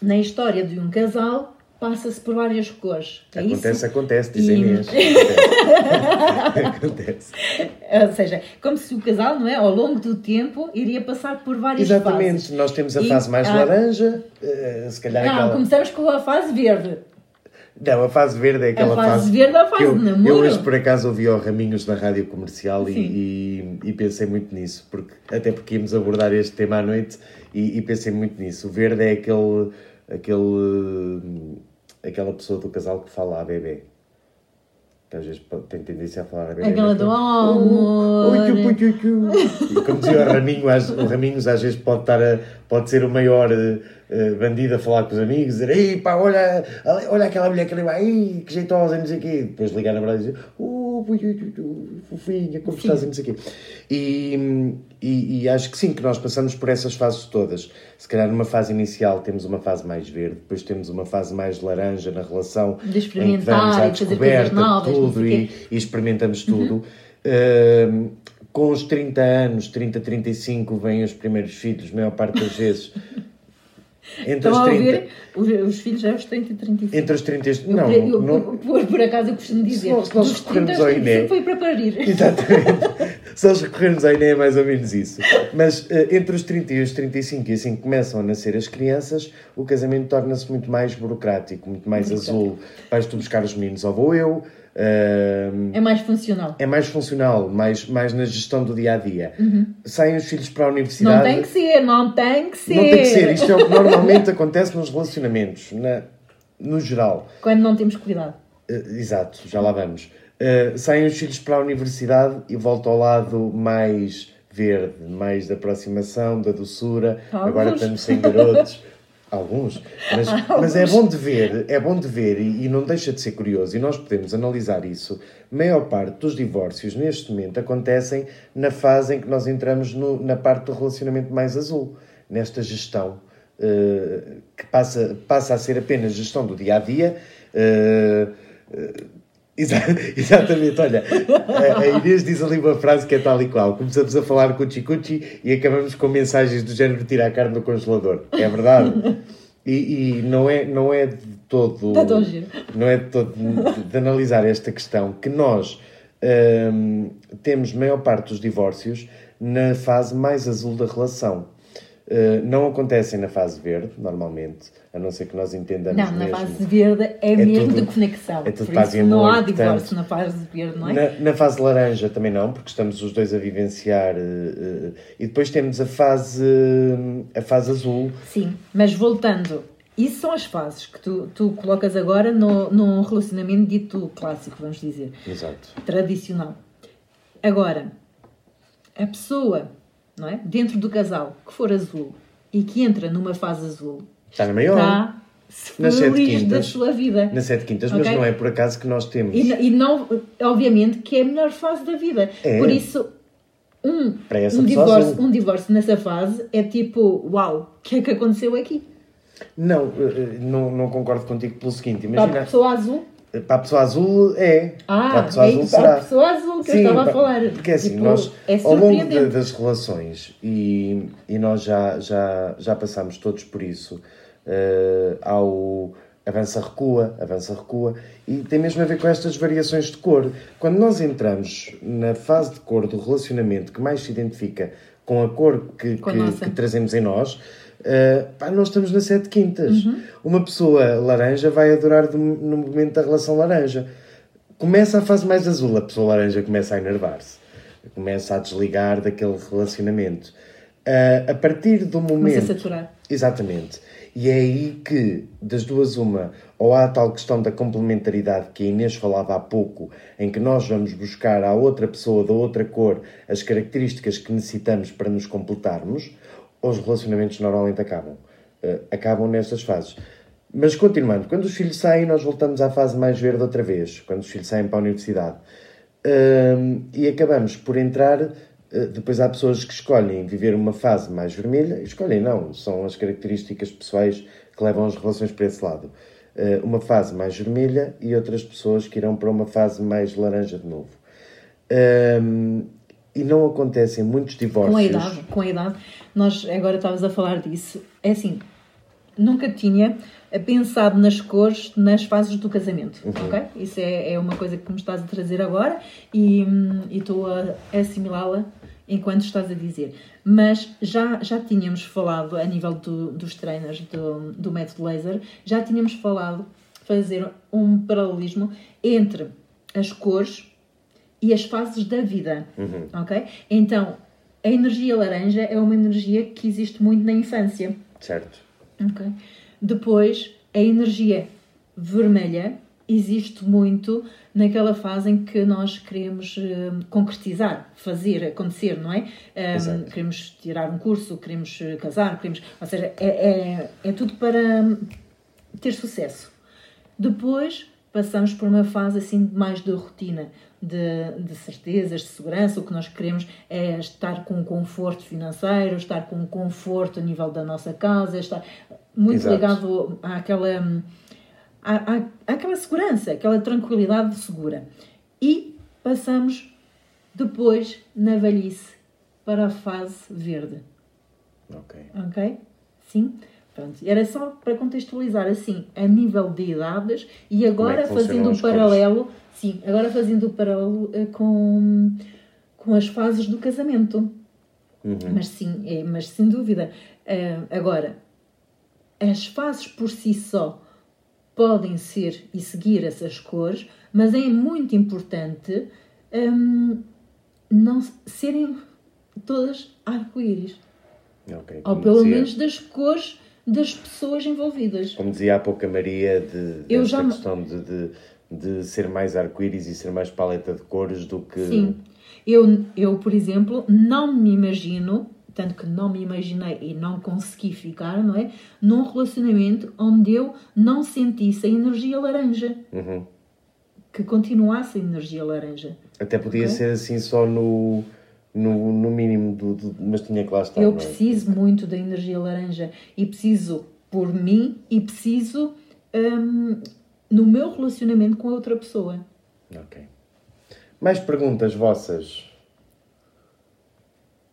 na história de um casal passa-se por várias cores. É Acontece, isso? acontece, diz a E- Inês. Acontece. Ou seja, como se o casal, não é, ao longo do tempo, iria passar por várias Exatamente, fases. nós temos a E- fase mais ah, laranja, eh, se calhar Não, aquela... começamos com a fase verde. Não, a fase verde é aquela fase verde é a fase eu, de namoro. Eu hoje por acaso ouvi ao Raminhos na rádio comercial e, e, e pensei muito nisso, porque, até porque íamos abordar este tema à noite e, e pensei muito nisso. O verde é aquele, aquele, aquela pessoa do casal que fala a bebê. Que às vezes tem tendência a falar a bebê. Aquela mas do amor. Pu, tchu, tchu. E como dizia o Raminho, o Raminhos às vezes pode, estar a- pode ser o maior eh, eh, bandido a falar com os amigos, dizer Ei pá, olha, olha aquela mulher que ali vai, que jeitosa, não sei o quê. Depois ligar na verdade e dizer Oh, fofinha, como estás, e não sei o quê. E, e, e acho que sim, que nós passamos por essas fases todas. Se calhar numa fase inicial temos uma fase mais verde, depois temos uma fase mais laranja na relação. De experimentar vamos à e fazer coisas descoberta de novas, tudo e, e experimentamos tudo. Ahm, com os 30 anos, 30, 35, vêm os primeiros filhos, a maior parte das vezes. Entre Estão os a 30, ouvir os, os filhos já aos 30 e 35. entre os 30 e... Eu, Não, eu, não, por, por acaso eu costumo dizer, Se nós- se nós dos 30 recorrermos aos ao 35 INE. foi para parir. Exatamente. Se nós recorrermos à INE é mais ou menos isso. Mas eh, entre os 30 e os 35, e assim que começam a nascer as crianças, o casamento torna-se muito mais burocrático, muito mais azul. Vais tu buscar os meninos ou vou eu. É mais funcional. é mais funcional, mais, mais na gestão do dia a dia. Saem os filhos para a Não universidade. tem que ser, não tem que ser. Não tem que ser. Isto é o que normalmente acontece nos relacionamentos, na, no geral. Quando não temos cuidado. Eh, exato, já lá vamos. Eh, saem os filhos para a universidade e volta ao lado mais verde, mais da aproximação, da doçura. Alguns. Agora estamos sem garotos. Alguns. Mas, mas é bom de ver, é bom de ver e, e não deixa de ser curioso, e nós podemos analisar isso. A maior parte dos divórcios neste momento acontecem na fase em que nós entramos no- na parte do relacionamento mais azul, nesta gestão eh, que passa, passa a ser apenas gestão do dia a dia. eh, exa- exatamente, olha, a, Inês diz ali uma frase que é tal e qual. Começamos a falar com o Chicuchi e acabamos com mensagens do género tirar a carne do congelador. É verdade. E, e não, é, não é de todo. Está tão giro. Não é de todo de, de analisar esta questão que nós hum, temos maior parte dos divórcios na fase mais azul da relação. Uh, não acontecem na fase verde, normalmente, a não ser que nós entendamos Não, na mesmo. fase verde é, mesmo tudo- de conexão. é tudo paz e isso não amor, há divórcio portanto, na fase verde, não é? Na, na fase laranja também não, porque estamos os dois a vivenciar. eh, eh, e depois temos a fase, a fase azul. Sim, mas voltando, isso são as fases que tu, tu colocas agora no, num relacionamento dito clássico, vamos dizer, Exato. tradicional. Agora, a pessoa, não é? Dentro do casal que for azul e que entra numa fase azul, Está na maior. está Nas sete feliz da quintas. sua vida. Na Sete Quintas, mas Ok? não é por acaso que nós temos. E, e não, obviamente, que é a melhor fase da vida. É. Por isso, um, um, divórcio, azul. um divórcio nessa fase é tipo, uau, o que é que aconteceu aqui? Não, eh, eh, não, não concordo contigo pelo seguinte. Para a Imagina, pessoa azul. Para a pessoa azul é. para a Ah, pessoa é azul será. para a pessoa azul que eu Sim, estava a pa- falar. Porque assim, Tipo, nós, é ao longo de- das relações, e, e nós já, já, já passamos todos por isso, eh, ao avança-recua, avança-recua, e tem mesmo a ver com estas variações de cor. Quando nós entramos na fase de cor do relacionamento que mais se identifica com a cor que, a que- que trazemos em nós, eh, pá, nós estamos na sete quintas. Uhum. Uma pessoa laranja vai adorar do- no momento da relação laranja. Começa a fase mais azul, a pessoa laranja começa a enervar-se, começa a desligar daquele relacionamento. Ah, a partir do Começa a momento. saturar. Exatamente. E é aí que, das duas, uma, ou há a tal questão da complementaridade que a Inês falava há pouco, em que nós vamos buscar à outra pessoa da outra cor as características que necessitamos para nos completarmos, os relacionamentos normalmente acabam. Ah, acabam nestas fases. Mas continuando, quando os filhos saem, nós voltamos à fase mais verde outra vez, quando os filhos saem para a universidade. Hum, e acabamos por entrar. eh, Depois há pessoas que escolhem viver uma fase mais vermelha, escolhem não, são as características pessoais que levam as relações para esse lado. Eh, Uma fase mais vermelha e outras pessoas que irão para uma fase mais laranja de novo. Hum, e não acontecem muitos divórcios. Com a idade, com a idade. Nós agora estavas a falar disso. É assim, nunca tinha pensado nas cores nas fases do casamento, Uhum. ok? Isso é, é uma coisa que me estás a trazer agora e estou a assimilá-la enquanto estás a dizer. Mas já, já tínhamos falado, a nível do- dos trainers do, do método laser, já tínhamos falado fazer um paralelismo entre as cores e as fases da vida, ok? Então, a energia laranja é uma energia que existe muito na infância, Certo. ok? Depois, a energia vermelha existe muito naquela fase em que nós queremos eh, concretizar, fazer acontecer, não é? Exato. queremos tirar um curso, queremos eh, casar, queremos... Ou seja, é, é, é tudo para hum, ter sucesso. Depois passamos por uma fase assim mais de rotina, de, de certezas, de segurança. O que nós queremos é estar com um conforto financeiro, estar com um conforto a nível da nossa casa, estar muito Exato. ligado àquela, à, à, àquela segurança, aquela tranquilidade segura. E passamos depois, na velhice, para a fase verde. Ok. Ok? Sim? Pronto. Era só para contextualizar assim, a nível de idades e agora é que funcionam fazendo cores? paralelo, sim, agora fazendo o paralelo eh, com, com as fases do casamento. Uhum. Mas sim, é, mas sem dúvida. eh, agora, as fases por si só podem ser e seguir essas cores, mas é muito importante hum, não serem todas arco-íris. Ok. Ou pelo dizia- menos das cores das pessoas envolvidas. Como dizia há pouco a Maria, de, Eu desta já questão de, de, de ser mais arco-íris e ser mais paleta de cores do que. Sim. Eu, eu, por exemplo, não me imagino tanto que não me imaginei e não consegui ficar, não é? Num relacionamento onde eu não sentisse a energia laranja. Uhum. Que continuasse a energia laranja. Até podia Ok. ser assim só no, no, no mínimo, do, do- mas tinha que lá estar. Eu é? preciso muito da energia laranja e preciso por mim e preciso hum, no meu relacionamento com a outra pessoa. Ok. Mais perguntas vossas?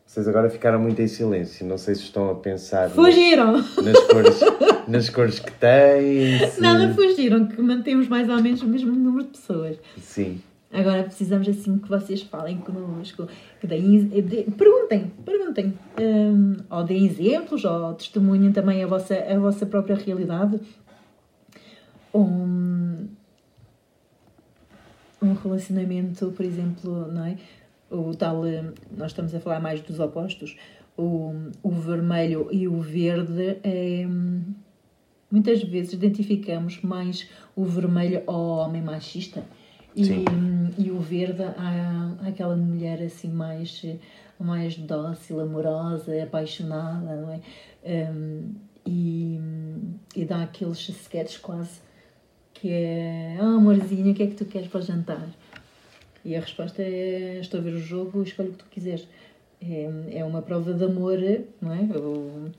Vocês agora ficaram muito em silêncio. Não sei se estão a pensar nas- Fugiram! nas cores, nas cores que têm. se- Nada fugiram, que mantemos mais ou menos o mesmo número de pessoas. Sim. Agora precisamos assim que vocês falem connosco, que deem, de- perguntem, perguntem, hum, ou deem exemplos, ou testemunhem também a vossa, a vossa própria realidade. Um, um relacionamento, por exemplo, não é? O tal, hum, nós estamos a falar mais dos opostos, o, o vermelho e o verde é, muitas vezes identificamos mais o vermelho ao homem machista e, Sim. e o verde à, àquela mulher assim mais, mais dócil, amorosa, apaixonada, não é? Hum, e, e dá aqueles sketches quase que é ah, amorzinho, o que é que tu queres para o jantar? E a resposta é estou a ver o jogo, escolhe o que tu quiseres. É, é uma prova de amor, não é? O,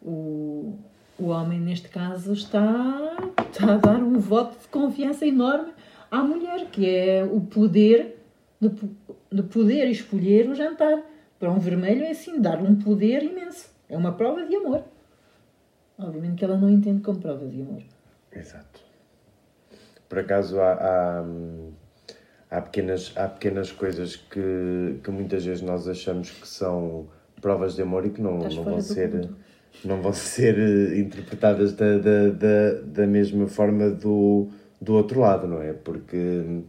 o, o homem, neste caso, está, está a dar um voto de confiança enorme à mulher, que é o poder de, de poder escolher o jantar. Para um vermelho é assim, dar um poder imenso. É uma prova de amor. Obviamente que ela não entende como prova de amor. Exato. Por acaso há, há, há pequenas, há pequenas coisas que, que muitas vezes nós achamos que são provas de amor e que não, Estás não vão ser ponto. não vão ser interpretadas da, da, da, da mesma forma do, do outro lado, não é? Porque hum,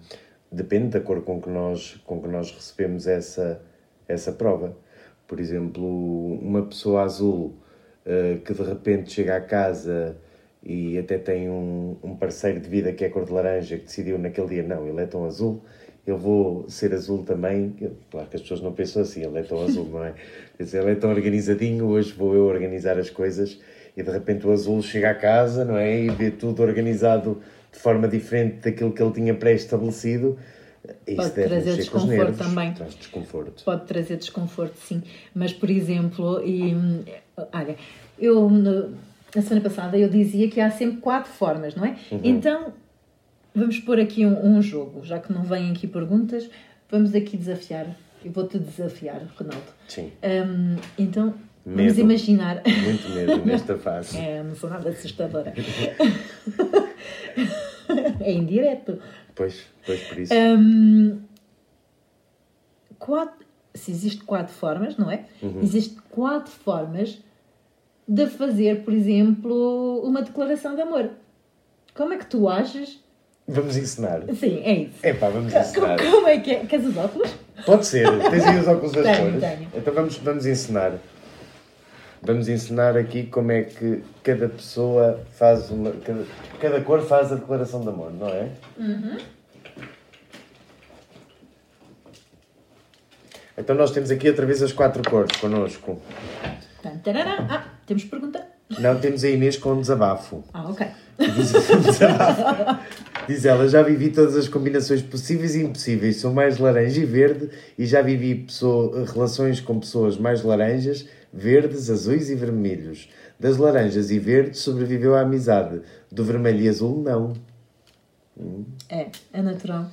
depende da cor com que nós, com que nós recebemos essa, essa prova. Por exemplo, uma pessoa azul eh, que de repente chega à casa e até tem um, um parceiro de vida que é cor de laranja que decidiu naquele dia, não, ele é tão azul, eu vou ser azul também. Claro que as pessoas não pensam assim, ele é tão azul, não é? Quer dizer, ele é tão organizadinho, hoje vou eu organizar as coisas e de repente o azul chega à casa, não é? E vê tudo organizado de forma diferente daquilo que ele tinha pré-estabelecido. Isso Pode trazer desconforto nervos, também. Traz desconforto. Pode trazer desconforto, sim. Mas, por exemplo, e, hum, olha, eu no- na semana passada eu dizia que há sempre quatro formas, não é? Então, vamos pôr aqui um, um jogo, já que não vêm aqui perguntas, vamos aqui desafiar. Eu vou-te desafiar, Ronaldo. Sim, Hum, então, vamos Medo. imaginar. muito medo nesta fase. É, não sou nada assustadora. é indireto. Pois, pois por isso. Hum, quatro, se existe quatro formas, não é? Existem quatro formas de fazer, por exemplo, uma declaração de amor. Como é que tu achas? Vamos ensinar. Sim, é isso. Epá, vamos ensinar. Como é que é? Queres os óculos? Pode ser. Tens aí os óculos das Tenho, cores? tenho. Então vamos, vamos ensinar. Vamos ensinar aqui como é que cada pessoa faz uma. Cada, cada cor faz a declaração de amor, não é? Então nós temos aqui outra vez as quatro cores connosco. Ah, temos pergunta? Não temos a Inês com um desabafo. Ah, ok. Diz, desabafo. Diz ela, já vivi todas as combinações possíveis e impossíveis. Sou mais laranja e verde e já vivi pessoa- relações com pessoas mais laranjas, verdes, azuis e vermelhos. Das laranjas e verdes sobreviveu a amizade. Do vermelho e azul, não. É, é natural.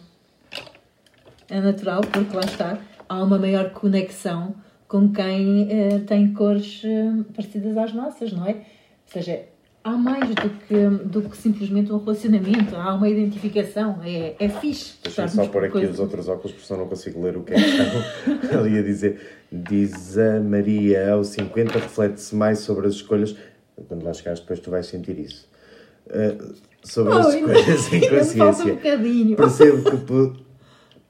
É natural porque lá está, há uma maior conexão com quem eh, tem cores eh, parecidas às nossas, não é? Ou seja, há mais do que, do que simplesmente um relacionamento, há uma identificação, é, é fixe. Deixa-me só pôr aqui coisas- os outros óculos, porque senão não consigo ler o que é que estão ali a dizer. Diz a Maria, aos 50 reflete-se mais sobre as escolhas. Quando lá chegares, depois tu vais sentir isso. Uh, sobre as Oh, escolhas em falta um consciência. bocadinho. Percebo que,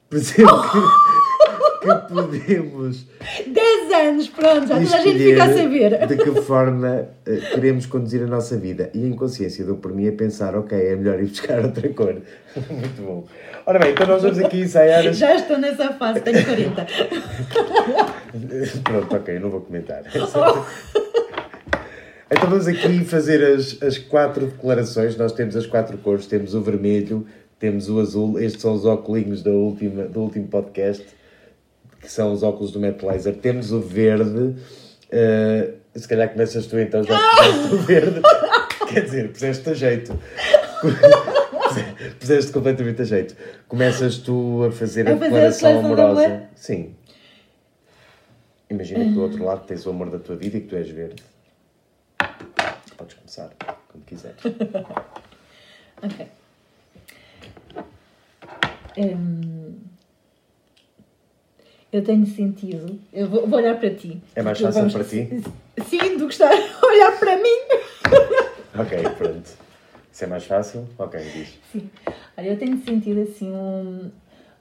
percebo que, que podemos. 10 anos, pronto, já toda a gente fica a saber. de que forma eh, queremos conduzir a nossa vida. E a inconsciência dou por mim a pensar, ok, é melhor ir buscar outra cor. Muito bom. Ora bem, então nós vamos aqui ensaiar. Já estou nessa fase, tenho 40. Pronto, ok, não vou comentar. Então vamos aqui fazer as, as quatro declarações. Nós temos as quatro cores, temos o vermelho, temos o azul. Estes são os óculos da última, do último podcast, que são os óculos do Matt Laser. Temos o verde. eh, se calhar começas tu então, já puseste o verde. Quer dizer, puseste a jeito. Puseste completamente a jeito. Começas tu a fazer a, A fazer a declaração de amorosa. amor? Sim. Imagina que do outro lado tens o amor da tua vida e que tu és verde. Podes começar, como quiseres. Ok. Hum, eu tenho sentido. Eu vou, vou olhar para ti. É mais fácil vamos- para ti? Sim, do que estar a olhar para mim. Ok, pronto. Se é mais fácil, ok, diz. Sim. Olha, eu tenho sentido assim um-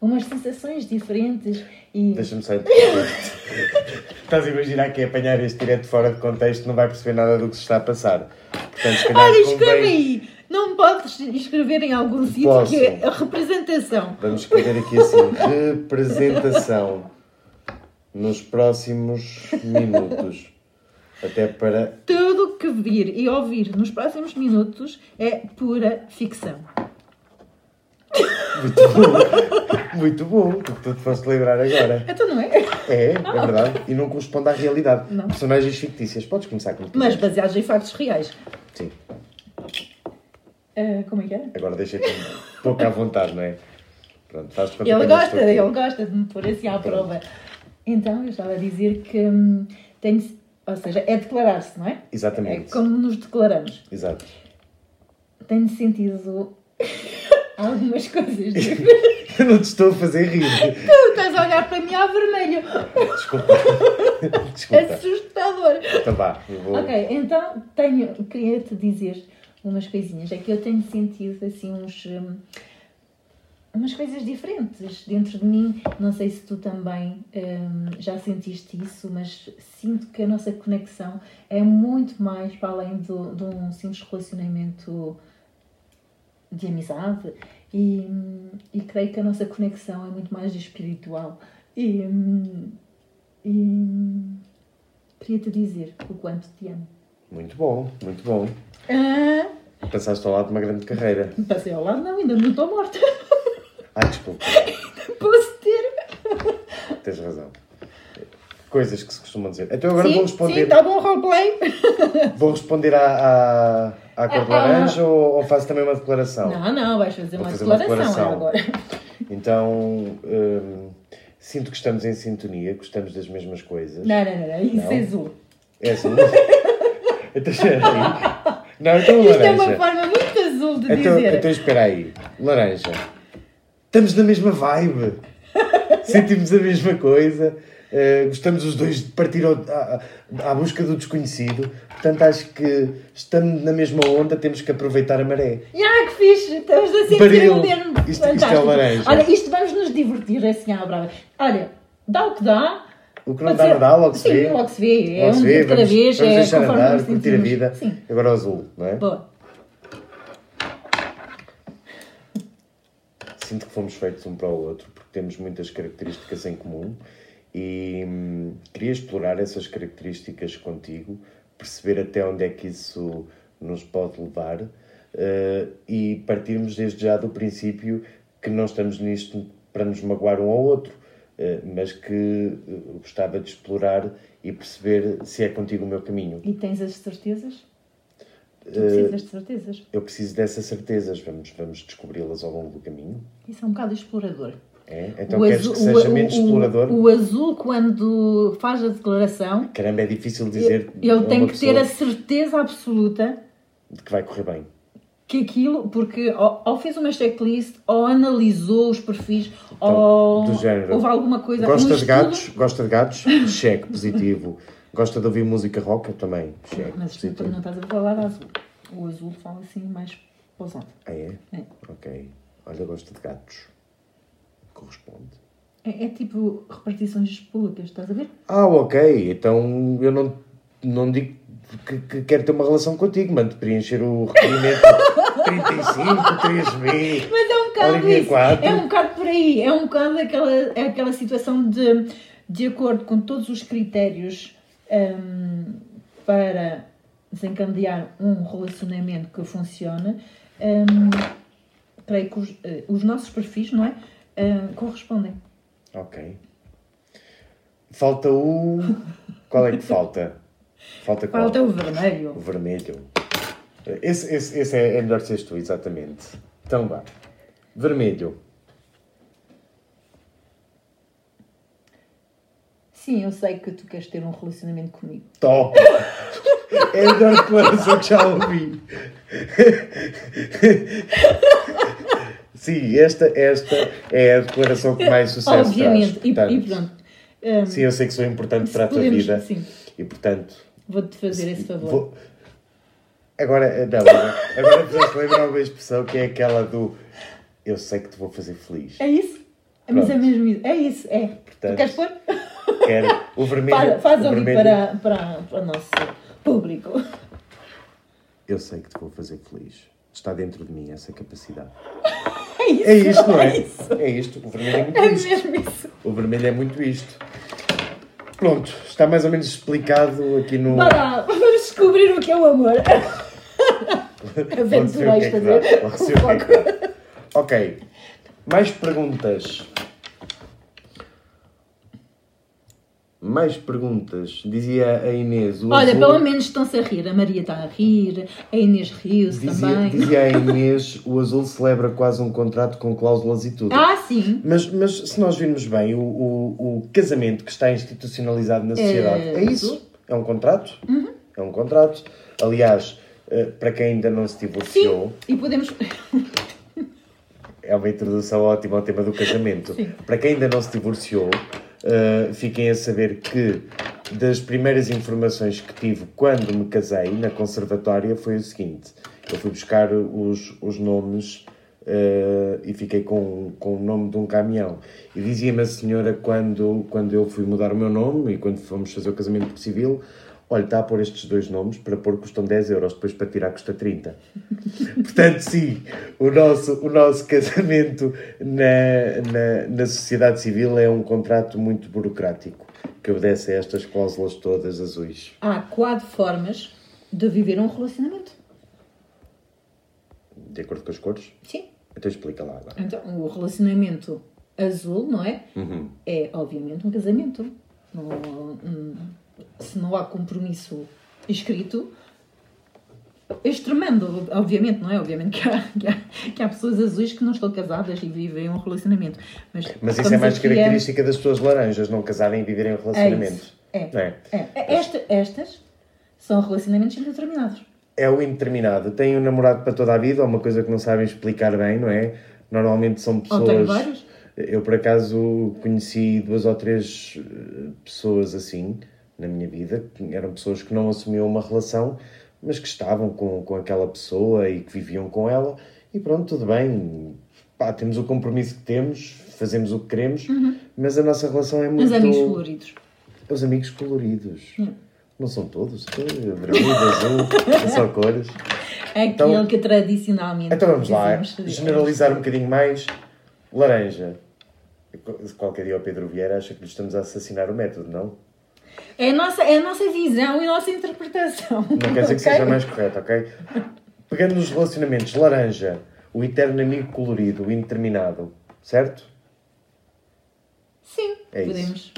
umas sensações diferentes e. Deixa-me só. Estás a imaginar que é apanhar este direto fora de contexto não vai perceber nada do que se está a passar. Portanto, se calhar Olha, escreve convém- aí! Não podes escrever em algum sítio Posso. que é a representação. Vamos escrever aqui assim: representação nos próximos minutos. Até para. Tudo o que vir e ouvir nos próximos minutos é pura ficção. Muito bom! Muito bom! O que tu te foste lembrar agora. Então não é? É, é verdade. E não corresponde à realidade. Não. Personagens fictícias. Podes começar como Mas baseados em factos reais. Sim. Ah, como é que é? Agora deixa-te um pouco à vontade, não é? Pronto, faz Ele gosta, ele gosta de me pôr assim à prova. Então, eu estava a dizer que hum, tem ou seja, é declarar-se, não é? É Exatamente. como nos declaramos. Exato. Tenho sentido algumas coisas. Eu não te estou a fazer rir. tu estás a olhar para mim ao vermelho. Desculpa. Desculpa. Assustador. Então vá, eu vou. Ok, então tenho, queria te dizer umas coisinhas. É que eu tenho sentido assim uns. hum, umas coisas diferentes dentro de mim. Não sei se tu também hum, já sentiste isso, mas sinto que a nossa conexão é muito mais para além do, de um simples relacionamento de amizade e, hum, e creio que a nossa conexão é muito mais espiritual. E, hum, e queria te dizer o quanto te amo. Muito bom, muito bom. Ah, Passaste ao lado de uma grande carreira. passei ao lado, não, ainda não estou morta. Ai, desculpa, Posso ter. tens razão. Coisas que se costumam dizer. Então agora sim, vou responder. sim, está bom roleplay. Vou responder à, à, à cor de Ah, ah. laranja ou, ou faço também uma declaração? Não, não, vais fazer uma fazer uma declaração, declaração. é agora. Então, hum, sinto que estamos em sintonia, gostamos das mesmas coisas. Não, não, não, não, isso Não? é azul. É assim? então. Não, então Isto é uma laranja. forma muito azul de Então, dizer. então espera aí. Laranja. Estamos na mesma vibe. Sentimos a mesma coisa. eh, gostamos os dois de partir ao- à, à busca do desconhecido. Portanto, acho que estando na mesma onda, temos que aproveitar a maré. Ah, que fixe! Estamos a sentir Baril. um termo Isto- isto é laranja. Olha, isto vamos nos divertir assim à brava. Olha, dá o que dá. O que não dá, não dá, logo se Sim, vê. logo se vê. É Logo um dia cada vez. vamos é deixar conforme andar, curtir a vida. Sim, Agora o azul, não é? boa. Sinto que fomos feitos um para o outro porque temos muitas características em comum e hum, queria explorar essas características contigo, perceber até onde é que isso nos pode levar eh, e partirmos desde já do princípio que não estamos nisto para nos magoar um ao outro, eh, mas que eh, gostava de explorar e perceber se é contigo o meu caminho. E tens as certezas? Tu Eh, precisas de certezas. Eu preciso dessas certezas, vamos, vamos descobri-las ao longo do caminho. Isso é um bocado explorador. É? Então O queres azul- que seja o- menos o- explorador? O azul, quando faz a declaração, Caramba, é difícil dizer. ele tem que ter a certeza absoluta de que vai correr bem. que aquilo, porque ou, ou fez uma checklist, ou analisou os perfis, Então, ou do género, houve alguma coisa. Gosta um de estudo- gatos? Gosta de gatos? Cheque, positivo. Gosta de ouvir música rock? Eu também. Cheque, Mas tu positivo. não estás a falar de azul. O azul fala assim mais pausado. Ah, é? É. Ok. Olha, gosta de gatos. Corresponde. É, é tipo repartições públicas, estás a ver? Ah, ok. Então eu não, não digo que, que quero ter uma relação contigo, mando preencher o requerimento 35, 3B. Mas é um bocado isso. quatro. É um bocado por aí. É um bocado aquela, é aquela situação de, de acordo com todos os critérios hum, para desencadear um relacionamento que funcione, hum, creio que os, eh, os nossos perfis, não é? Hum, correspondem. Ok. Falta o. Qual é que falta? Falta qual? Falta o vermelho. O vermelho. Esse, esse, esse é, é melhor seres tu, exatamente. Então vá. Vermelho. Sim, eu sei que tu queres ter um relacionamento comigo. Top! É a melhor declaração que já ouvi. Sim, esta, esta é a declaração que mais sucesso Obviamente. traz. E, Portanto, e pronto. Hum, Sim, eu sei que sou importante para a tua podemos- vida. Sim, E portanto. vou-te fazer esse favor. vou- Agora, não, agora- fizeste lembrar uma expressão que é aquela do eu sei que te vou fazer feliz. É isso? Mas é Pronto. mesmo isso. É isso, é. Portanto, tu queres pôr? Quero o vermelho. Faz, faz o ouvir vermelho, para, para, para o nosso público. Eu sei que te vou fazer feliz. Está dentro de mim essa capacidade. É isso. É isto, não é? É isso. É isto. O vermelho é muito É isto. mesmo isso. O vermelho é muito isto. Pronto, está mais ou menos explicado aqui no. Lá, vamos descobrir o que é o amor. Logo se vê o que é que dá. Logo se vê o que é que dá. Ok. Mais perguntas. Mais perguntas. Dizia a Inês. O Olha, azul- pelo menos estão-se a rir. A Maria está a rir, a Inês riu-se também. dizia a Inês, o Azul celebra quase um contrato com cláusulas e tudo. Ah, sim. Mas, mas se nós virmos bem, o, o, o casamento que está institucionalizado na sociedade é, É isso? É um contrato? Uhum. É um contrato. Aliás, eh, para quem ainda não se divorciou, E podemos. é uma introdução ótima ao tema do casamento. Sim. Para quem ainda não se divorciou, eh, fiquem a saber que das primeiras informações que tive quando me casei na conservatória foi o seguinte: eu fui buscar os, os nomes eh, e fiquei com, com o nome de um caminhão. E dizia-me a senhora quando, quando eu fui mudar o meu nome e quando fomos fazer o casamento civil. Olha, está a pôr estes dois nomes, para pôr custam 10 euros, depois para tirar custa 30. Portanto, sim, o nosso, o nosso casamento na, na, na sociedade civil é um contrato muito burocrático, que obedece a estas cláusulas todas azuis. Há quatro formas de viver um relacionamento. De acordo com as cores? Sim. Então explica lá agora. Então, o relacionamento azul, não é? Uhum. É, obviamente, um casamento. Não, hum, se não há compromisso escrito, extremando, obviamente, não é? Obviamente que há, que, há, que há pessoas azuis que não estão casadas e vivem um relacionamento. Mas, Mas isso é mais característica das pessoas laranjas, não casarem e viverem um relacionamento. isso. É. Não é? É, esta- estas são relacionamentos indeterminados. é o indeterminado. Tem um namorado para toda a vida, ou uma coisa que não sabem explicar bem, não é? Normalmente são pessoas. vários. Eu, por acaso, conheci duas ou três eh, pessoas assim na minha vida, que eram pessoas que não assumiam uma relação, mas que estavam com, com aquela pessoa e que viviam com ela, e pronto, tudo bem. Pá, temos o compromisso que temos, fazemos o que queremos, mas a nossa relação é muito. Os amigos coloridos. Os amigos coloridos. Hum. Não são todos, vermelho, azul, é só cores. É Então- aquele que tradicionalmente. Então vamos lá, generalizar um bocadinho mais. Laranja. Qualquer dia o Pedro Vieira acha que lhe estamos a assassinar o método, não? É a nossa, é a nossa visão e a nossa interpretação. Não quer dizer que ok? seja mais correto, ok? Pegando nos relacionamentos, laranja, o eterno amigo colorido, o indeterminado, certo? Sim, É isso. podemos.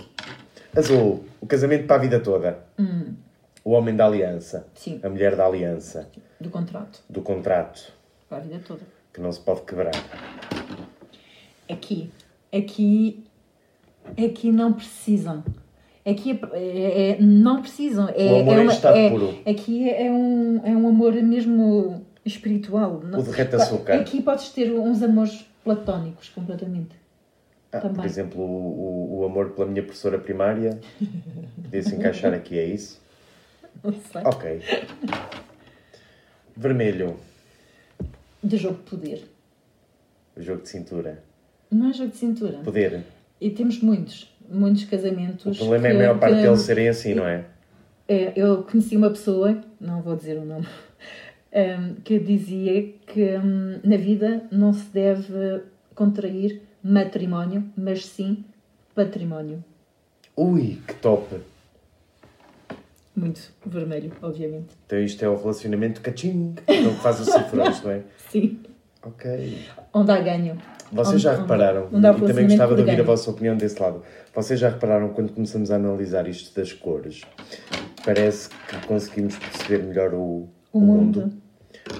Azul, o casamento para a vida toda. Hum. O homem da aliança. Sim. A mulher da aliança. Do contrato. Do contrato, Para a vida toda. que não se pode quebrar. Aqui. Aqui. Aqui não precisam. Aqui é, é- é- não precisam. É, O amor é em uma- estado é- puro. Aqui é um, é um amor mesmo espiritual. Não- derrete-açúcar. Aqui podes ter uns amores platónicos completamente. Ah, por exemplo, o, o, o amor pela minha professora primária podia-se encaixar aqui, é isso? Não sei. Ok. Vermelho, De jogo de poder. o jogo de cintura. Não é jogo de cintura. Poder. E temos muitos, muitos casamentos. O problema é a que- maior parte que- deles serem assim, não é? É, eu conheci uma pessoa, não vou dizer o nome, ehm, que dizia que hum, na vida não se deve contrair matrimónio, mas sim património. Ui, que top! Muito vermelho, obviamente. Então isto é o relacionamento caching, que faz os cifrões, não é? Sim. Ok. Onde há ganho. Vocês Onde- já onde- repararam, onde há e também gostava de ouvir a ganho. vossa opinião desse lado. Vocês já repararam quando começamos a analisar isto das cores, parece que conseguimos perceber melhor o, O mundo.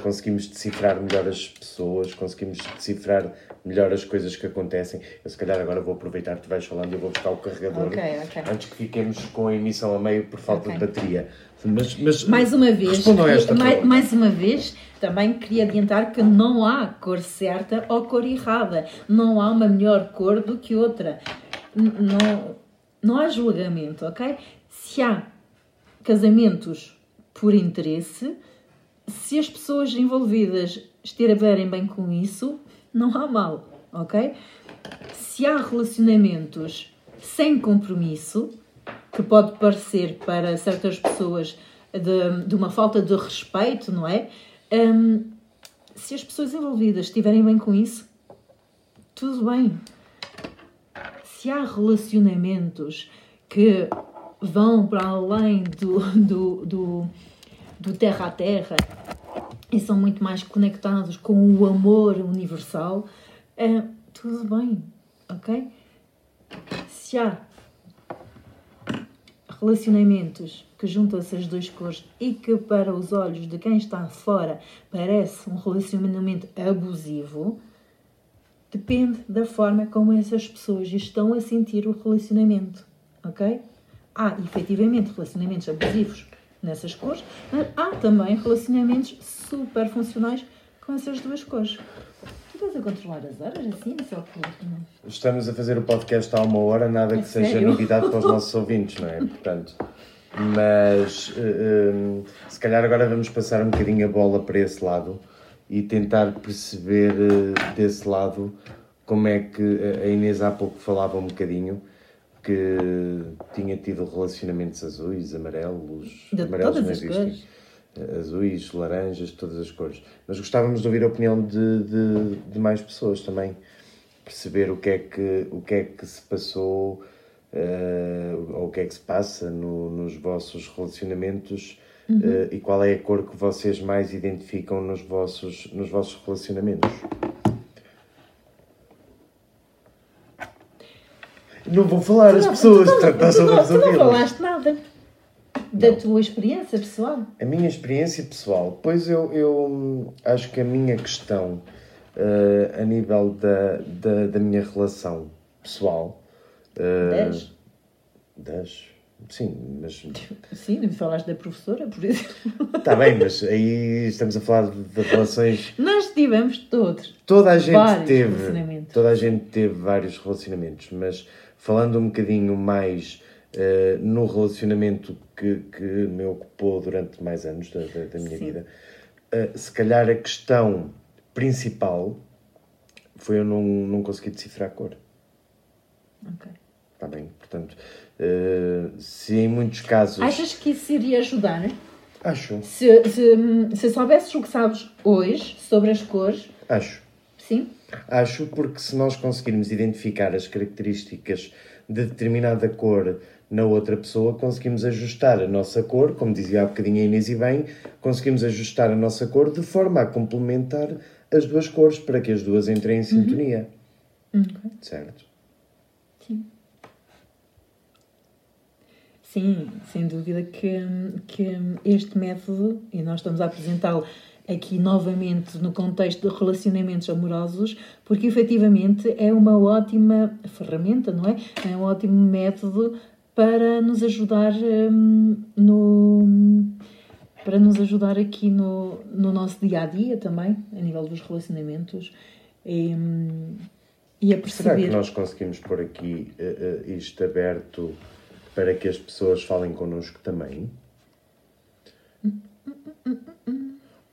Conseguimos decifrar melhor as pessoas, conseguimos decifrar melhor as coisas que acontecem. Eu se calhar agora vou aproveitar que tu vais falando e vou buscar o carregador Ok, ok. antes que fiquemos com a emissão a meio por falta Ok. de bateria. Mas, mas Mais uma vez, respondam a esta mais, mais uma vez, também queria adiantar que não há cor certa ou cor errada. Não há uma melhor cor do que outra. Não, não há julgamento, ok? Se há casamentos por interesse, se as pessoas envolvidas estiverem bem com isso, não há mal, ok? Se há relacionamentos sem compromisso, que pode parecer para certas pessoas de, de uma falta de respeito, não é? Hum, se as pessoas envolvidas estiverem bem com isso, tudo bem. Se há relacionamentos que vão para além do, do, do, do terra a terra e são muito mais conectados com o amor universal, é, tudo bem, ok? Se há relacionamentos que juntam essas duas cores e que para os olhos de quem está fora parece um relacionamento abusivo, depende da forma como essas pessoas estão a sentir o relacionamento, ok? Há efetivamente relacionamentos abusivos nessas cores, mas há também relacionamentos super funcionais com essas duas cores. Tu estás a controlar as horas assim, só que Estamos a fazer o podcast há uma hora, nada que É seja sério? novidade para os nossos ouvintes, não é? Portanto, mas eh, hum, se calhar agora vamos passar um bocadinho a bola para esse lado e tentar perceber eh, desse lado como é que a Inês há pouco falava um bocadinho que tinha tido relacionamentos azuis, amarelos, De amarelos não existem. Eh, azuis, laranjas, todas as cores. Mas gostávamos de ouvir a opinião de, de, de mais pessoas também, perceber o que é que, o que, é que se passou eh, ou o que é que se passa no- nos vossos relacionamentos eh, e qual é a cor que vocês mais identificam nos vossos, nos vossos relacionamentos. Não vou falar as pessoas, portanto, nós só tu, não, tu não falaste nada da tua experiência pessoal. A minha experiência pessoal, pois eu, eu acho que a minha questão eh, a nível da, da, da minha relação pessoal. eh, Dez? das Sim, mas. Sim, me falaste da professora, por exemplo. Está bem, mas aí estamos a falar de, de relações. Nós tivemos todos. Toda a gente teve. Toda a gente teve vários relacionamentos, mas falando um bocadinho mais eh, no relacionamento que, que me ocupou durante mais anos da, da, da minha Sim. vida, eh, se calhar a questão principal foi eu não, não conseguir decifrar a cor. Ok. Está bem? Portanto, eh, se em muitos casos. Achas que isso iria ajudar? Acho, Se, se, se soubesses o que sabes hoje sobre as cores, acho. sim? Acho porque se nós conseguirmos identificar as características de determinada cor na outra pessoa, conseguimos ajustar a nossa cor, como dizia há bocadinho a Inês e bem, conseguimos ajustar a nossa cor de forma a complementar as duas cores para que as duas entrem em sintonia. Certo? Sim. Sim, sem dúvida que, que este método, e nós estamos a apresentá-lo aqui novamente no contexto de relacionamentos amorosos, porque efetivamente é uma ótima ferramenta, não é? É um ótimo método para nos ajudar hum, no para nos ajudar aqui no, no nosso dia a dia também, a nível dos relacionamentos e, hum, e a Será perceber. que nós conseguimos pôr aqui eh, eh, isto aberto para que as pessoas falem connosco também?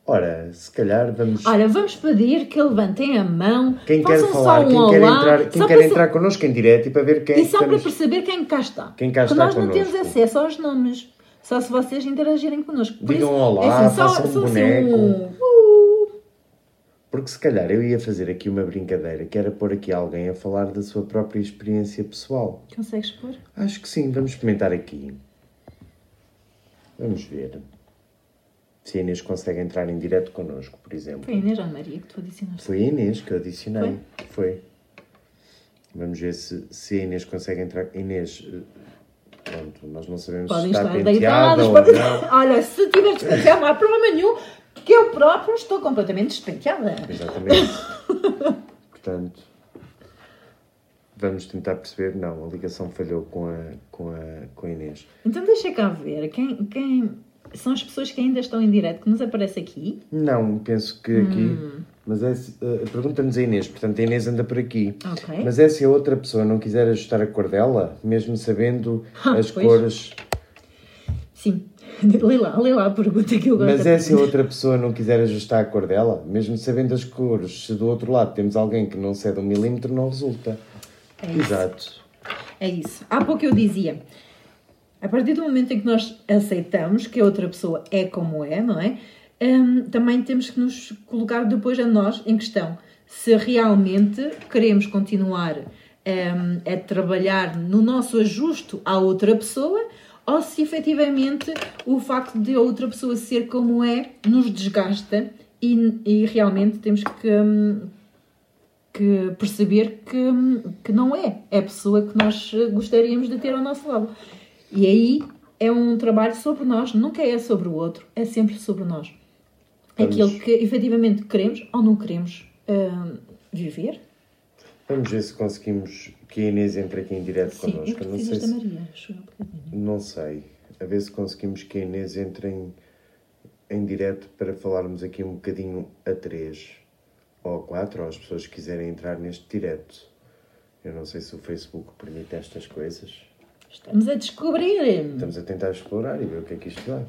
Ora, se calhar vamos. Olha, vamos pedir que levantem a mão, Quem quer falar, só um quem quer olá, entrar, quem só quer para entrar connosco em direto e para ver quem E só para estamos- perceber quem cá está. Quem cá Porque está nós não temos acesso aos nomes. Só se vocês interagirem connosco. Por Digam isso, olá, é assim, só- façam um só assim boneco. um, uh, Porque se calhar eu ia fazer aqui uma brincadeira, que era pôr aqui alguém a falar da sua própria experiência pessoal. Consegues pôr? Acho que sim, vamos experimentar aqui. Vamos ver. Se a Inês consegue entrar em direto connosco, por exemplo. Foi a Inês ou a Maria que tu adicionaste. Foi a Inês que eu adicionei. Foi. Vamos ver se, se a Inês consegue entrar. Inês, eh, pronto, nós não sabemos Podem se está estar penteada deitadas. ou não. Olha, se tiver despenteado, não há problema nenhum, que eu próprio estou completamente despenteada. Exatamente. Portanto, vamos tentar perceber. Não, a ligação falhou com a, com a, com a Inês. Então deixa cá ver. Quem, quem são as pessoas que ainda estão em direto que nos aparece aqui? Não, penso que aqui. Mas é, se- eh, pergunta-nos a Inês, portanto a Inês anda por aqui. Ok. Mas é se a outra pessoa não quiser ajustar a cor dela, mesmo sabendo Ah, as pois. cores. Sim. Lê lá, lê lá a pergunta que eu gosto. Mas é se a outra pessoa não quiser ajustar a cor dela, mesmo sabendo as cores, se do outro lado temos alguém que não cede um milímetro, não resulta. É isso. Exato. É isso. Há pouco eu dizia, a partir do momento em que nós aceitamos que a outra pessoa é como é, não é? Hum, também temos que nos colocar depois a nós em questão se realmente queremos continuar hum, a trabalhar no nosso ajuste à outra pessoa ou se efetivamente o facto de a outra pessoa ser como é nos desgasta e, e realmente temos que, hum, que perceber que, que não é. É a pessoa que nós gostaríamos de ter ao nosso lado. E aí é um trabalho sobre nós, nunca é sobre o outro, é sempre sobre nós. Vamos. Aquilo que efetivamente queremos ou não queremos hum, viver. Vamos ver se conseguimos que a Inês entre aqui em direto Sim, eu connosco. Não sei, da se, Maria. acho eu, um bocadinho. não sei. A ver se conseguimos que a Inês entre em, em direto para falarmos aqui um bocadinho a três ou a quatro, ou as pessoas que quiserem entrar neste direto. Eu não sei se o Facebook permite estas coisas. Estamos a descobrir. Estamos a tentar explorar e ver o que é que isto dá.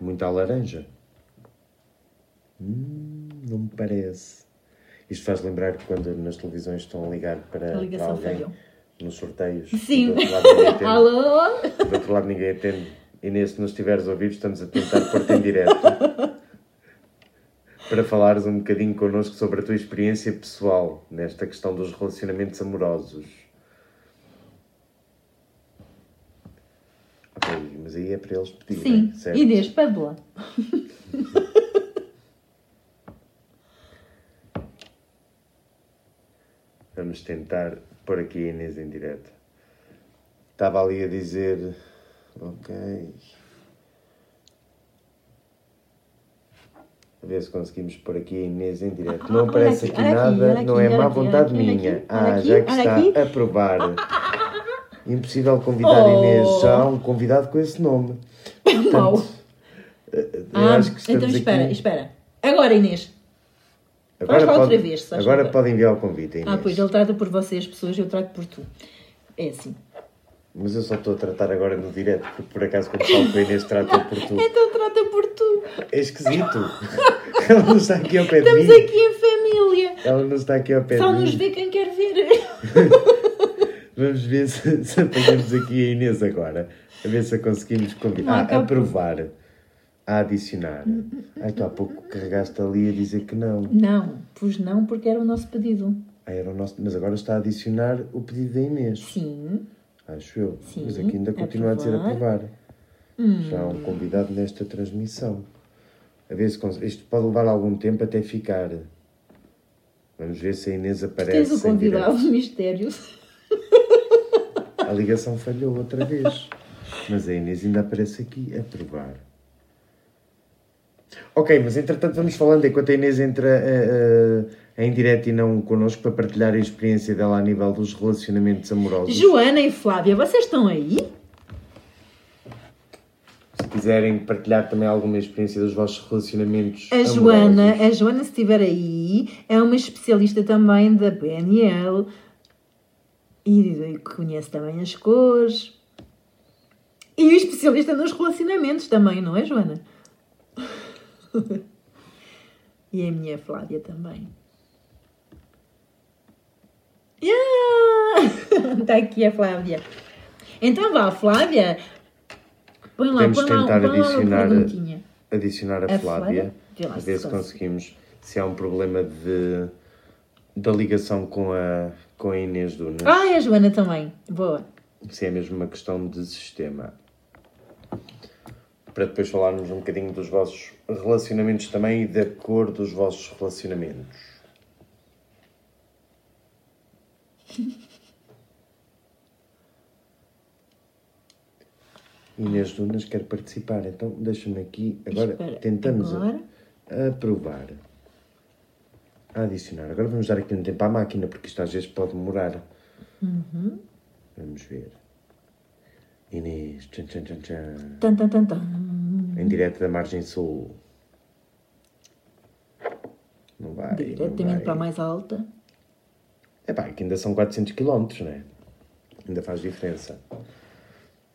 Muita laranja. Hum, não me parece. Isto faz lembrar que quando nas televisões estão a ligar para, A para alguém falhou. nos sorteios. Sim. Do outro, lado ninguém atende, Alô? do outro lado ninguém atende. Inês, se nos estiveres a ouvir, estamos a tentar pôr-te em direto. para falares um bocadinho connosco sobre a tua experiência pessoal nesta questão dos relacionamentos amorosos. Ok, mas aí é para eles pedirem, Sim. certo? Inês, pede lá. Vamos tentar pôr aqui a Inês em direto. Estava ali a dizer. Ok. A ver se conseguimos pôr aqui a Inês em direto. Não olha aparece aqui, nada, não é má vontade minha. ah, já que está a provar. Impossível convidar a Oh. Inês. Já há um convidado com esse nome. Mau. Ah, acho que estamos então espera, aqui. espera. Agora, Inês. Agora, pode, outra vez, agora pode enviar o convite, Inês. Ah, pois ele trata por vocês, pessoas, eu trato por tu. É assim. Mas eu só estou a tratar agora no direto, porque por acaso quando falo com a Inês trata por tu. Então trata por tu. É esquisito. Ela não está aqui ao pé de Estamos mim. aqui em família. Ela não está aqui ao pé Só de nos mim. vê quem quer ver. Vamos ver se, se apanhamos aqui a Inês agora. A ver se a conseguimos convidar. Ah, aprovar. A adicionar. Ai, tu há pouco carregaste ali a dizer que não. Não, pois não, porque era o nosso pedido. Ah, era o nosso... Mas agora está a adicionar o pedido da Inês. Sim. Acho eu. Sim, Mas aqui ainda continua a dizer aprovar. aprovar. Já há um convidado nesta transmissão. A ver se isto pode levar algum tempo até ficar. Vamos ver se a Inês aparece. Tens o convidado direto. mistério. A ligação falhou outra vez. Mas a Inês ainda aparece aqui a provar. Ok, mas entretanto vamos falando enquanto a Inês entra eh, eh, em direto e não connosco para partilhar a experiência dela a nível dos relacionamentos amorosos. Joana e Flávia, vocês estão aí? Se quiserem partilhar também alguma experiência dos vossos relacionamentos A amorosos. Joana, a Joana, se estiver aí, é uma especialista também da PNL e conhece também as cores. E especialista nos relacionamentos também, não é, Joana? e a minha Flávia também. Yeah! Está aqui a Flávia. Então vá, Flávia. Põe lá, Podemos põe lá, tentar põe lá uma adicionar, perguntinha. adicionar a, A Flávia, Flávia? Lá a ver se conseguimos, se há um problema de, da ligação com a, com a Inês Dunas, Ah, e a Joana também. Boa. se é mesmo uma questão de sistema. Para depois falarmos um bocadinho dos vossos relacionamentos também e da cor dos vossos relacionamentos. Inês Dunas quer participar, então deixa-me aqui. Agora Espera, tentamos a- agora? aprovar. A adicionar. Agora vamos dar aqui um tempo à máquina, porque isto às vezes pode demorar. Uhum. Vamos ver. Inês, tchan, tchan, tchan, tchan. Tan, tan, tan, tan. Em direto da margem sul. Não vai. Diretamente para a mais alta. É pá, que ainda são 400 km, né? Ainda faz diferença.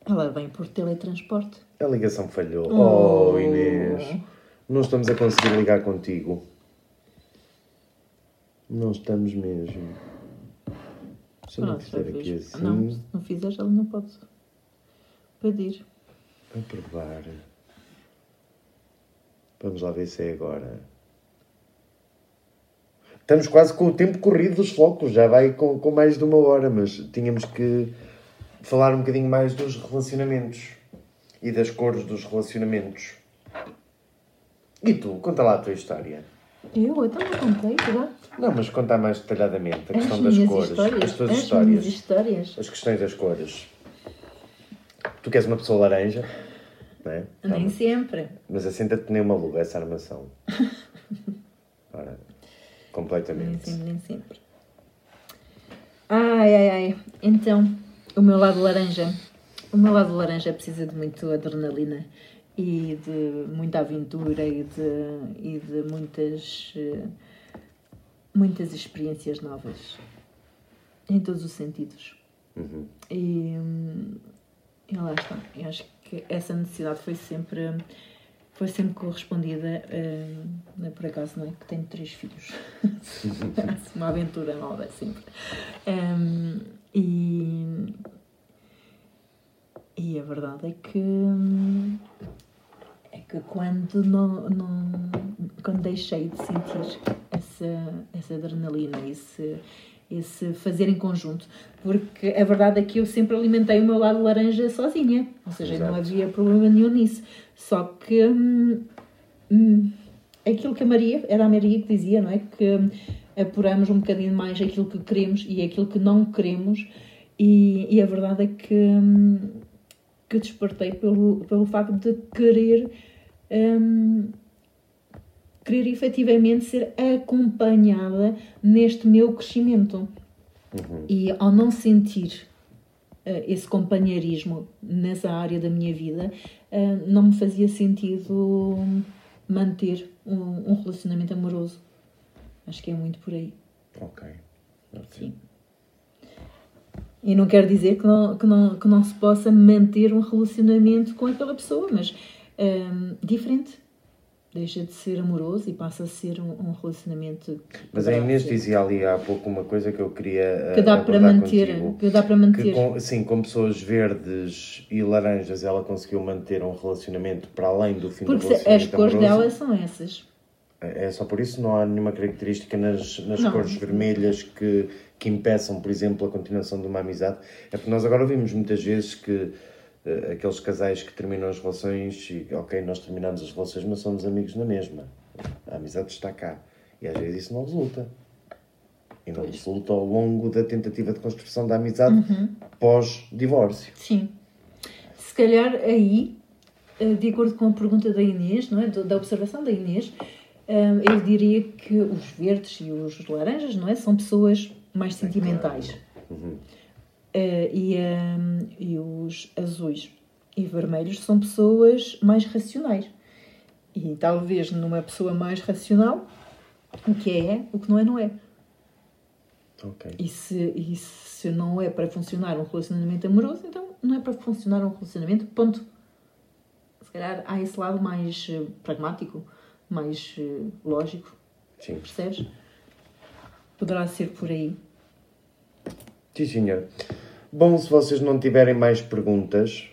Ela vem por teletransporte. A ligação falhou. Oh. Oh, Inês. Não estamos a conseguir ligar contigo. Não estamos mesmo. Se eu não fizer aqui assim, Não, se não fizeres, ela não pode pedir. aprovar. Vamos lá ver se é agora. Estamos quase com o tempo corrido dos flocos, já vai com, com mais de uma hora, mas tínhamos que falar um bocadinho mais dos relacionamentos e das cores dos relacionamentos. E tu, conta lá a tua história. Eu? Então não contei, já? Não, mas conta mais detalhadamente a As questão das minhas cores, histórias. as tuas As histórias, histórias. as questões das cores. Tu queres uma pessoa laranja, não é? Nem sempre. Mas assenta-te nem uma luva, essa armação. Ora, Nem completamente. sempre, nem sempre. Ai, ai, ai. Então, o meu lado laranja. O meu lado laranja precisa de muito adrenalina e de muita aventura e de, e de muitas, eh, muitas experiências novas. Em todos os sentidos. Uhum. E, hum, e lá está. Eu acho que essa necessidade foi sempre, foi sempre correspondida, não é por acaso, não é? Que tenho três filhos. Uma aventura nova, sempre. Hum, e, e a verdade é que. É que quando não, não quando deixei de sentir essa, essa adrenalina, esse, esse fazer em conjunto, porque a verdade é que eu sempre alimentei o meu lado laranja sozinha, ou seja, não Exato. havia problema nenhum nisso. Só que hum, hum, aquilo que a Maria, era a Maria que dizia, não é? Que hum, apuramos um bocadinho mais aquilo que queremos e aquilo que não queremos, e, e a verdade é que. hum, que despertei pelo, pelo facto de querer hum, querer efetivamente ser acompanhada neste meu crescimento Uhum. e ao não sentir eh, esse companheirismo nessa área da minha vida eh, não me fazia sentido manter um, um relacionamento amoroso acho que é muito por aí Ok. Sim. E não quer dizer que não, que, não, que não se possa manter um relacionamento com aquela pessoa, mas hum, diferente. Deixa de ser amoroso e passa a ser um, um relacionamento. que Mas a Inês dizia ali há pouco uma coisa que eu queria eh, que dá para abordar manter. contigo. Que dá para Que manter. com, sim, com pessoas verdes e laranjas ela conseguiu manter um relacionamento para além do fim Porque do se- as relacionamento cores dela são essas. É só por isso não há nenhuma característica nas, nas Não. cores vermelhas que, que impeçam, por exemplo, a continuação de uma amizade. É porque nós agora vimos muitas vezes que eh, aqueles casais que terminam as relações e, ok, nós terminamos as relações, mas somos amigos na mesma. A amizade está cá. E às vezes isso não resulta. E não resulta ao longo da tentativa de construção da amizade Uhum. pós-divórcio. Sim. Se calhar aí, eh, de acordo com a pergunta da Inês, não é? Da observação da Inês, eh, eu diria que os verdes e os laranjas, não é? São pessoas mais sentimentais. Eh, e, eh, e os azuis e vermelhos são pessoas mais racionais. E talvez numa pessoa mais racional, o que é é, o que não é, não é. Ok. E se, e se não é para funcionar um relacionamento amoroso, então não é para funcionar um relacionamento, ponto. Se calhar há esse lado mais eh, pragmático mais eh, lógico, Sim. percebes? Poderá ser por aí. Sim, senhor. Bom, se vocês não tiverem mais perguntas,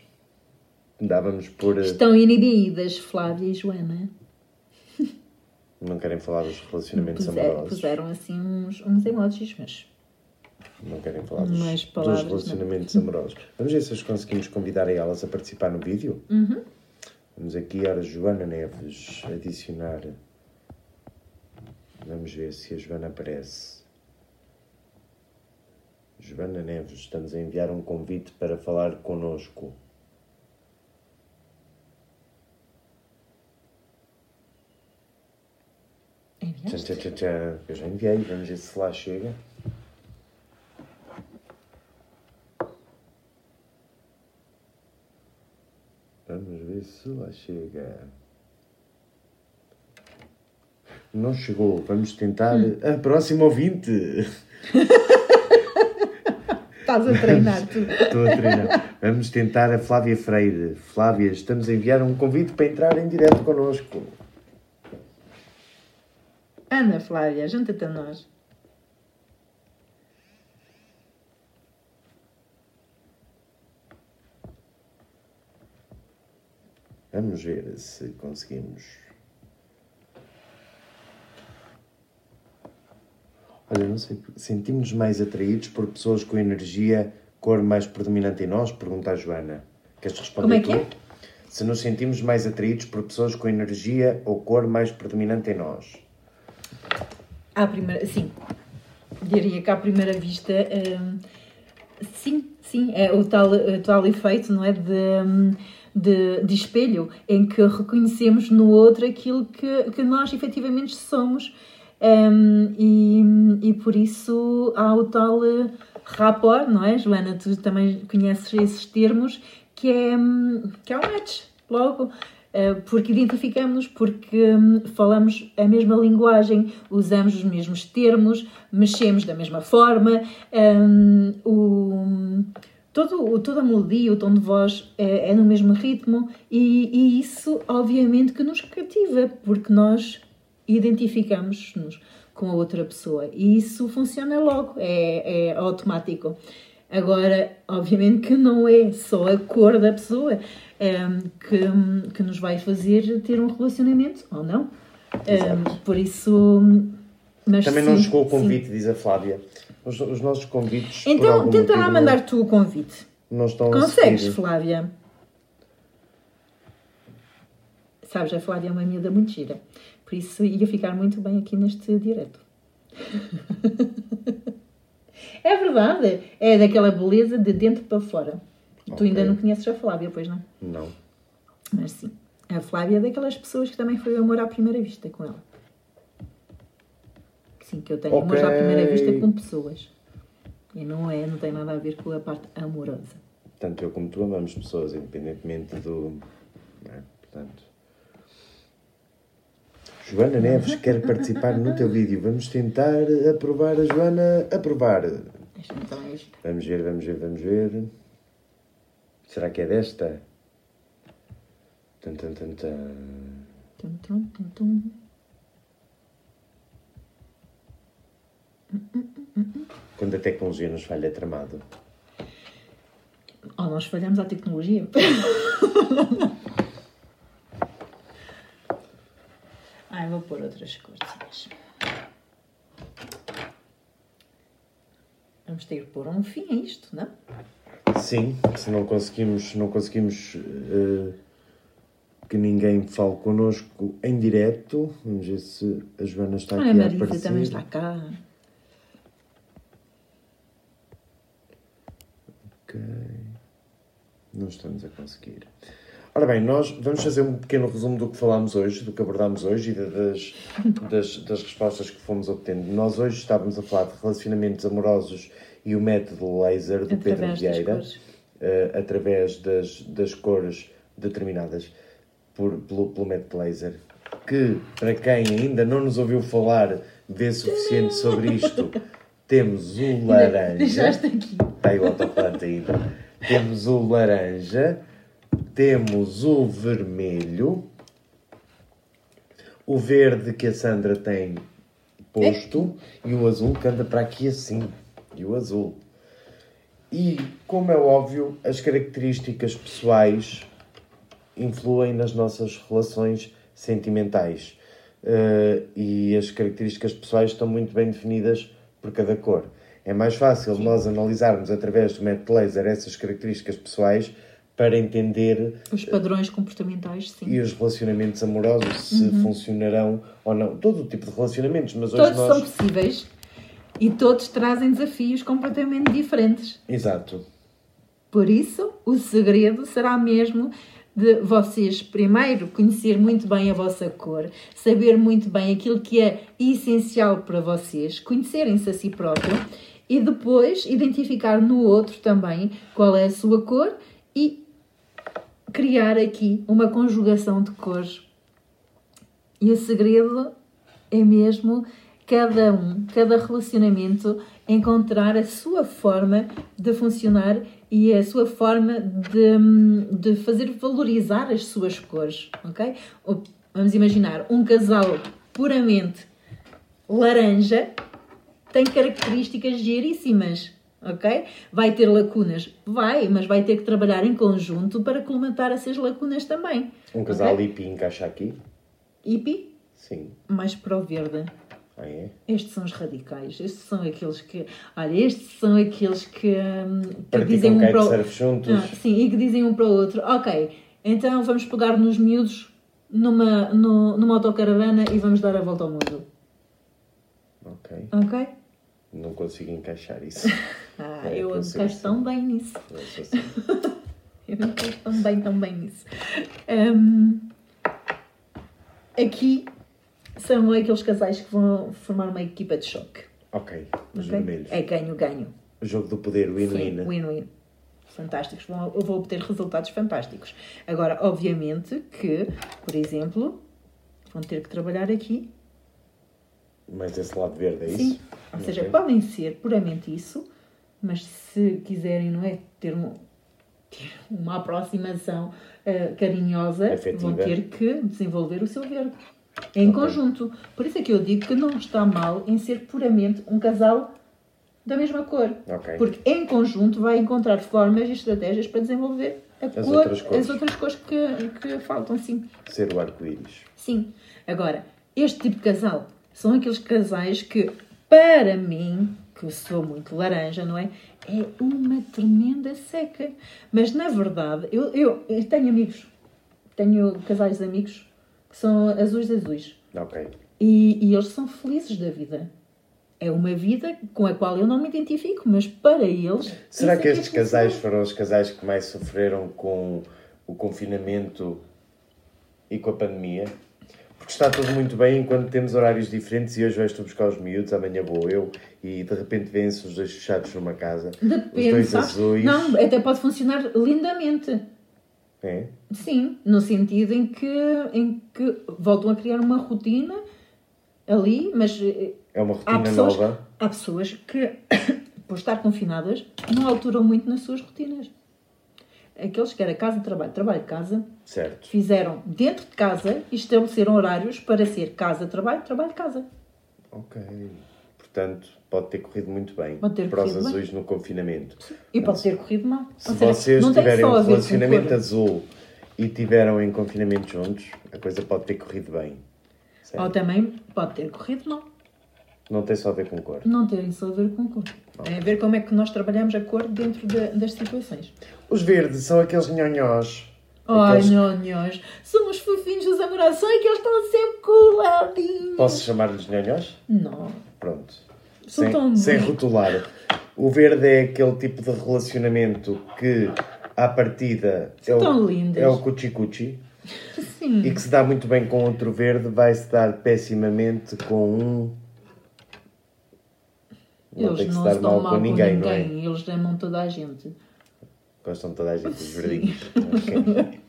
dávamos por. eh, Estão inibidas, Flávia e Joana. Não querem falar dos relacionamentos Puser- amorosos. puseram assim uns, uns emojis, mas Não querem falar dos, dos relacionamentos amorosos. Vamos ver se as conseguimos convidar a elas a participar no vídeo. Uhum. Vamos aqui, ora, Joana Neves, adicionar. Vamos ver se a Joana aparece. Joana Neves, estamos a enviar um convite para falar connosco. Tchan, tchan, tchan. Eu já enviei, vamos ver se lá chega. Vamos ver se lá chega. Não chegou, vamos tentar. A próxima ouvinte! Estás a treinar tu. Estou a treinar. Vamos tentar a Flávia Freire. Flávia, estamos a enviar um convite para entrar em direto connosco. Ana Flávia, junta-te a nós. Vamos ver se conseguimos. Olha, não sei, sentimos mais atraídos por pessoas com energia, cor mais predominante em nós? Pergunta a Joana. Queres responder Como é que tu? é? Se nos sentimos mais atraídos por pessoas com energia ou cor mais predominante em nós? À primeira, sim. Diria que à primeira vista, hum, sim, sim, é o tal, o tal efeito, não é? De, hum, de, de espelho, em que reconhecemos no outro aquilo que, que nós efetivamente somos. Hum, e, e por isso há o tal eh, rapport, não é, Joana? Tu também conheces esses termos, que é, hum, que é o match, logo. Eh, porque identificamos, porque hum, falamos a mesma linguagem, usamos os mesmos termos, mexemos da mesma forma, hum, o, todo, toda a melodia, o tom de voz é, é no mesmo ritmo e, e isso obviamente que nos cativa, porque nós identificamos-nos com a outra pessoa e isso funciona logo, é, é automático. Agora, obviamente que não é só a cor da pessoa ehm, que, que nos vai fazer ter um relacionamento, ou não. Ehm, Exato. por isso. Também não sim, chegou o sim. convite, diz a Flávia. Os, os nossos convites. Então, tenta lá mandar tu o convite. Não, não estão Consegues. Flávia? Sabes, a Flávia é uma miúda muito gira. Por isso ia ficar muito bem aqui neste direto. é verdade. É daquela beleza de dentro para fora. Tu Ok. ainda não conheces a Flávia, pois não? Não. Mas sim. A Flávia é daquelas pessoas que também foi amor à primeira vista com ela. Sim, que eu tenho amor à primeira vista com pessoas. E não é, não tem nada a ver com a parte amorosa. Tanto eu como tu amamos pessoas, independentemente do. é? Portanto. Joana Neves quer participar no teu vídeo. Vamos tentar aprovar a Joana. Aprovar. Vamos ver, vamos ver, vamos ver. Será que é desta? Tan, tan, tan. Tum, tum, tum, tum. Quando a tecnologia nos falha tramado. Oh, nós falhamos à tecnologia. Ai, vou pôr outras cores. Vamos ter que pôr um fim a isto, não? Sim, se não conseguimos, não conseguimos eh, que ninguém fale connosco em direto, vamos ver se a Joana está Ai, aqui a a Marisa aparecer. também está cá. Ok. Não estamos a conseguir. Ora bem, nós vamos fazer um pequeno resumo do que falámos hoje, do que abordámos hoje e da- das, das, das respostas que fomos obtendo. Nós hoje estávamos a falar de relacionamentos amorosos e o método laser do Pedro Através das Vieira, eh, através das, das cores determinadas por, pelo, pelo método laser. Que, para quem ainda não nos ouviu falar vê suficiente sobre isto, temos o laranja. Deixaste aqui. Está aí o autocolante ainda. Temos o laranja, temos o vermelho, o verde que a Sandra tem posto e o azul que anda para aqui assim. E o azul. E, como é óbvio, as características pessoais influem nas nossas relações sentimentais. Uh, e as características pessoais estão muito bem definidas por cada cor. É mais fácil nós analisarmos através do método laser essas características pessoais para entender os padrões comportamentais sim. e os relacionamentos amorosos se uhum. funcionarão ou não. Todo o tipo de relacionamentos, mas todos nós... são possíveis e todos trazem desafios completamente diferentes. Exato. Por isso, o segredo será mesmo de vocês primeiro conhecer muito bem a vossa cor, saber muito bem aquilo que é essencial para vocês, conhecerem-se a si próprio e depois identificar no outro também qual é a sua cor e criar aqui uma conjugação de cores. E o segredo é mesmo cada um, cada relacionamento encontrar a sua forma de funcionar e a sua forma de, de fazer valorizar as suas cores, ok? Vamos imaginar um casal puramente laranja tem características giríssimas ok? Vai ter lacunas? Vai, mas vai ter que trabalhar em conjunto para colmatar essas lacunas também. Um casal okay? hippie encaixa aqui? Hippie? Sim. Mais para o verde. Ah, é? Estes são os radicais. Estes são aqueles que. Olha, estes são aqueles que, hum, que dizem um para o juntos. Ah, sim, e que dizem um para o outro: Ok, então vamos pegar nos miúdos numa, no, numa autocaravana e vamos dar a volta ao mundo. Ok. Ok? Não consigo encaixar isso. ah, é, eu encaixo assim. tão bem nisso. Eu, assim. eu encaixo tão bem, tão bem nisso. Um, aqui são aqueles casais que vão formar uma equipa de choque. Ok, os okay? vermelhos. É ganho-ganho. Jogo do poder, win-win. Win-win. Fantásticos. Vão, eu vou obter resultados fantásticos. Agora, obviamente que, por exemplo, vão ter que trabalhar aqui mais esse lado verde, é Sim. isso? Ou seja, okay. podem ser puramente isso, mas se quiserem, não é? Ter, um, ter uma aproximação uh, carinhosa, vão ter que desenvolver o seu verde. Em okay. conjunto. Por isso é que eu digo que não está mal em ser puramente um casal da mesma cor. Okay. Porque em conjunto vai encontrar formas e estratégias para desenvolver as, cor, outras cores. as outras cores que, que faltam, sim. Ser o arco-íris. Sim. Agora, este tipo de casal são aqueles casais que, para mim, que sou muito laranja, não é? É uma tremenda seca. Mas, na verdade, eu, eu, eu tenho amigos, tenho casais de amigos que são azuis azuis. Ok. E, e eles são felizes da vida. É uma vida com a qual eu não me identifico, mas para eles. Será que é estes casais foram os casais que mais sofreram com o confinamento e com a pandemia? Porque está tudo muito bem enquanto temos horários diferentes e hoje vais tu buscar os miúdos, amanhã vou eu e de repente vêm-se os dois fechados numa casa. Depende, os dois sabes? azuis. Não, até pode funcionar lindamente. É? Sim, no sentido em que, em que voltam a criar uma rotina ali, mas eh, é uma rotina há pessoas, nova. Há pessoas que, por estar confinadas, não alteram muito nas suas rotinas aqueles que era casa, trabalho, trabalho, casa, certo. fizeram dentro de casa e estabeleceram horários para ser casa, trabalho, trabalho, casa. Ok. Portanto, pode ter corrido muito bem para os azuis bem. no confinamento. E pode ter corrido mal. Se seja, vocês tiverem um relacionamento azul e tiveram em confinamento juntos, a coisa pode ter corrido bem. Certo? Ou também pode ter corrido mal. Não tem só a ver com cor. Não tem só a ver com cor. É a ver como é que nós trabalhamos a cor dentro de, das situações. Os verdes são aqueles nhonhós. Ai, aqueles... nhonhós. São os fofinhos dos aqueles que estão sempre coladinhos. Posso chamar-lhes nhonhós? Não. Pronto. São sem, tão sem rotular. O verde é aquele tipo de relacionamento que, à partida, é o, é o cuchi-cuchi. Sim. E que se dá muito bem com outro verde, vai-se dar pessimamente com um não eles tem que não se dar mal, mal com ninguém, ninguém, não é? Eles amam toda a gente. Gostam de toda a gente, os verdinhos.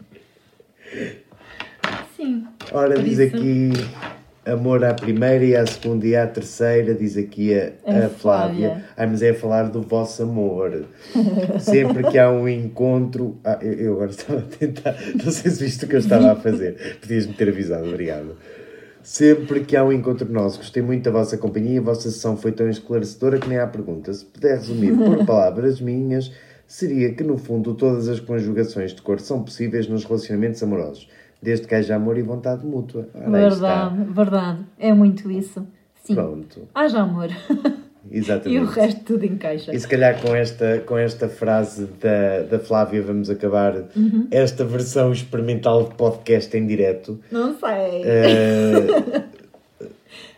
Sim. Ora, diz isso... aqui amor à primeira e à segunda e à terceira, diz aqui a, a, a Flávia. Flávia. Ah, mas é a falar do vosso amor. Sempre que há um encontro. Ah, eu, eu agora estava a tentar. Não sei se viste o que eu estava a fazer. Podias-me ter avisado, obrigado Sempre que há um encontro nosso, gostei muito da vossa companhia. A vossa sessão foi tão esclarecedora que nem há pergunta. Se puder resumir por palavras minhas, seria que no fundo todas as conjugações de cor são possíveis nos relacionamentos amorosos, desde que haja amor e vontade mútua. Ora. Verdade, verdade. É muito isso. Sim. Pronto. Haja amor. Exatamente. e o resto tudo encaixa. E se calhar com esta, com esta frase da, da Flávia vamos acabar Uhum. esta versão experimental de podcast em direto. Não sei. Eh,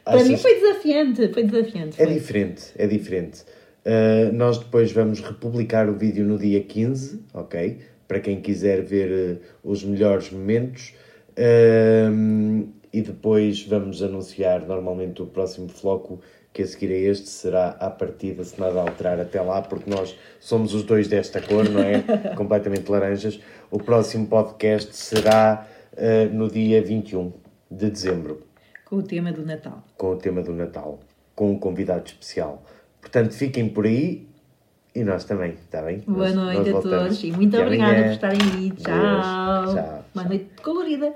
Para mim foi desafiante. Foi desafiante. É foi. diferente, é diferente. Uh, nós depois vamos republicar o vídeo no dia 15, ok? Para quem quiser ver uh, os melhores momentos. E depois vamos anunciar normalmente o próximo floco que a seguir a este será à partida, se nada alterar até lá, porque nós somos os dois desta cor, não é? Completamente laranjas. O próximo podcast será uh, no dia 21 de dezembro Com o tema do Natal. com o tema do Natal, com um convidado especial. Portanto, fiquem por aí e nós também, está bem? Boa Nós- noite nós a todos e muito Até obrigada amanhã. por estarem aí. Tchau. Tchau. Boa noite colorida.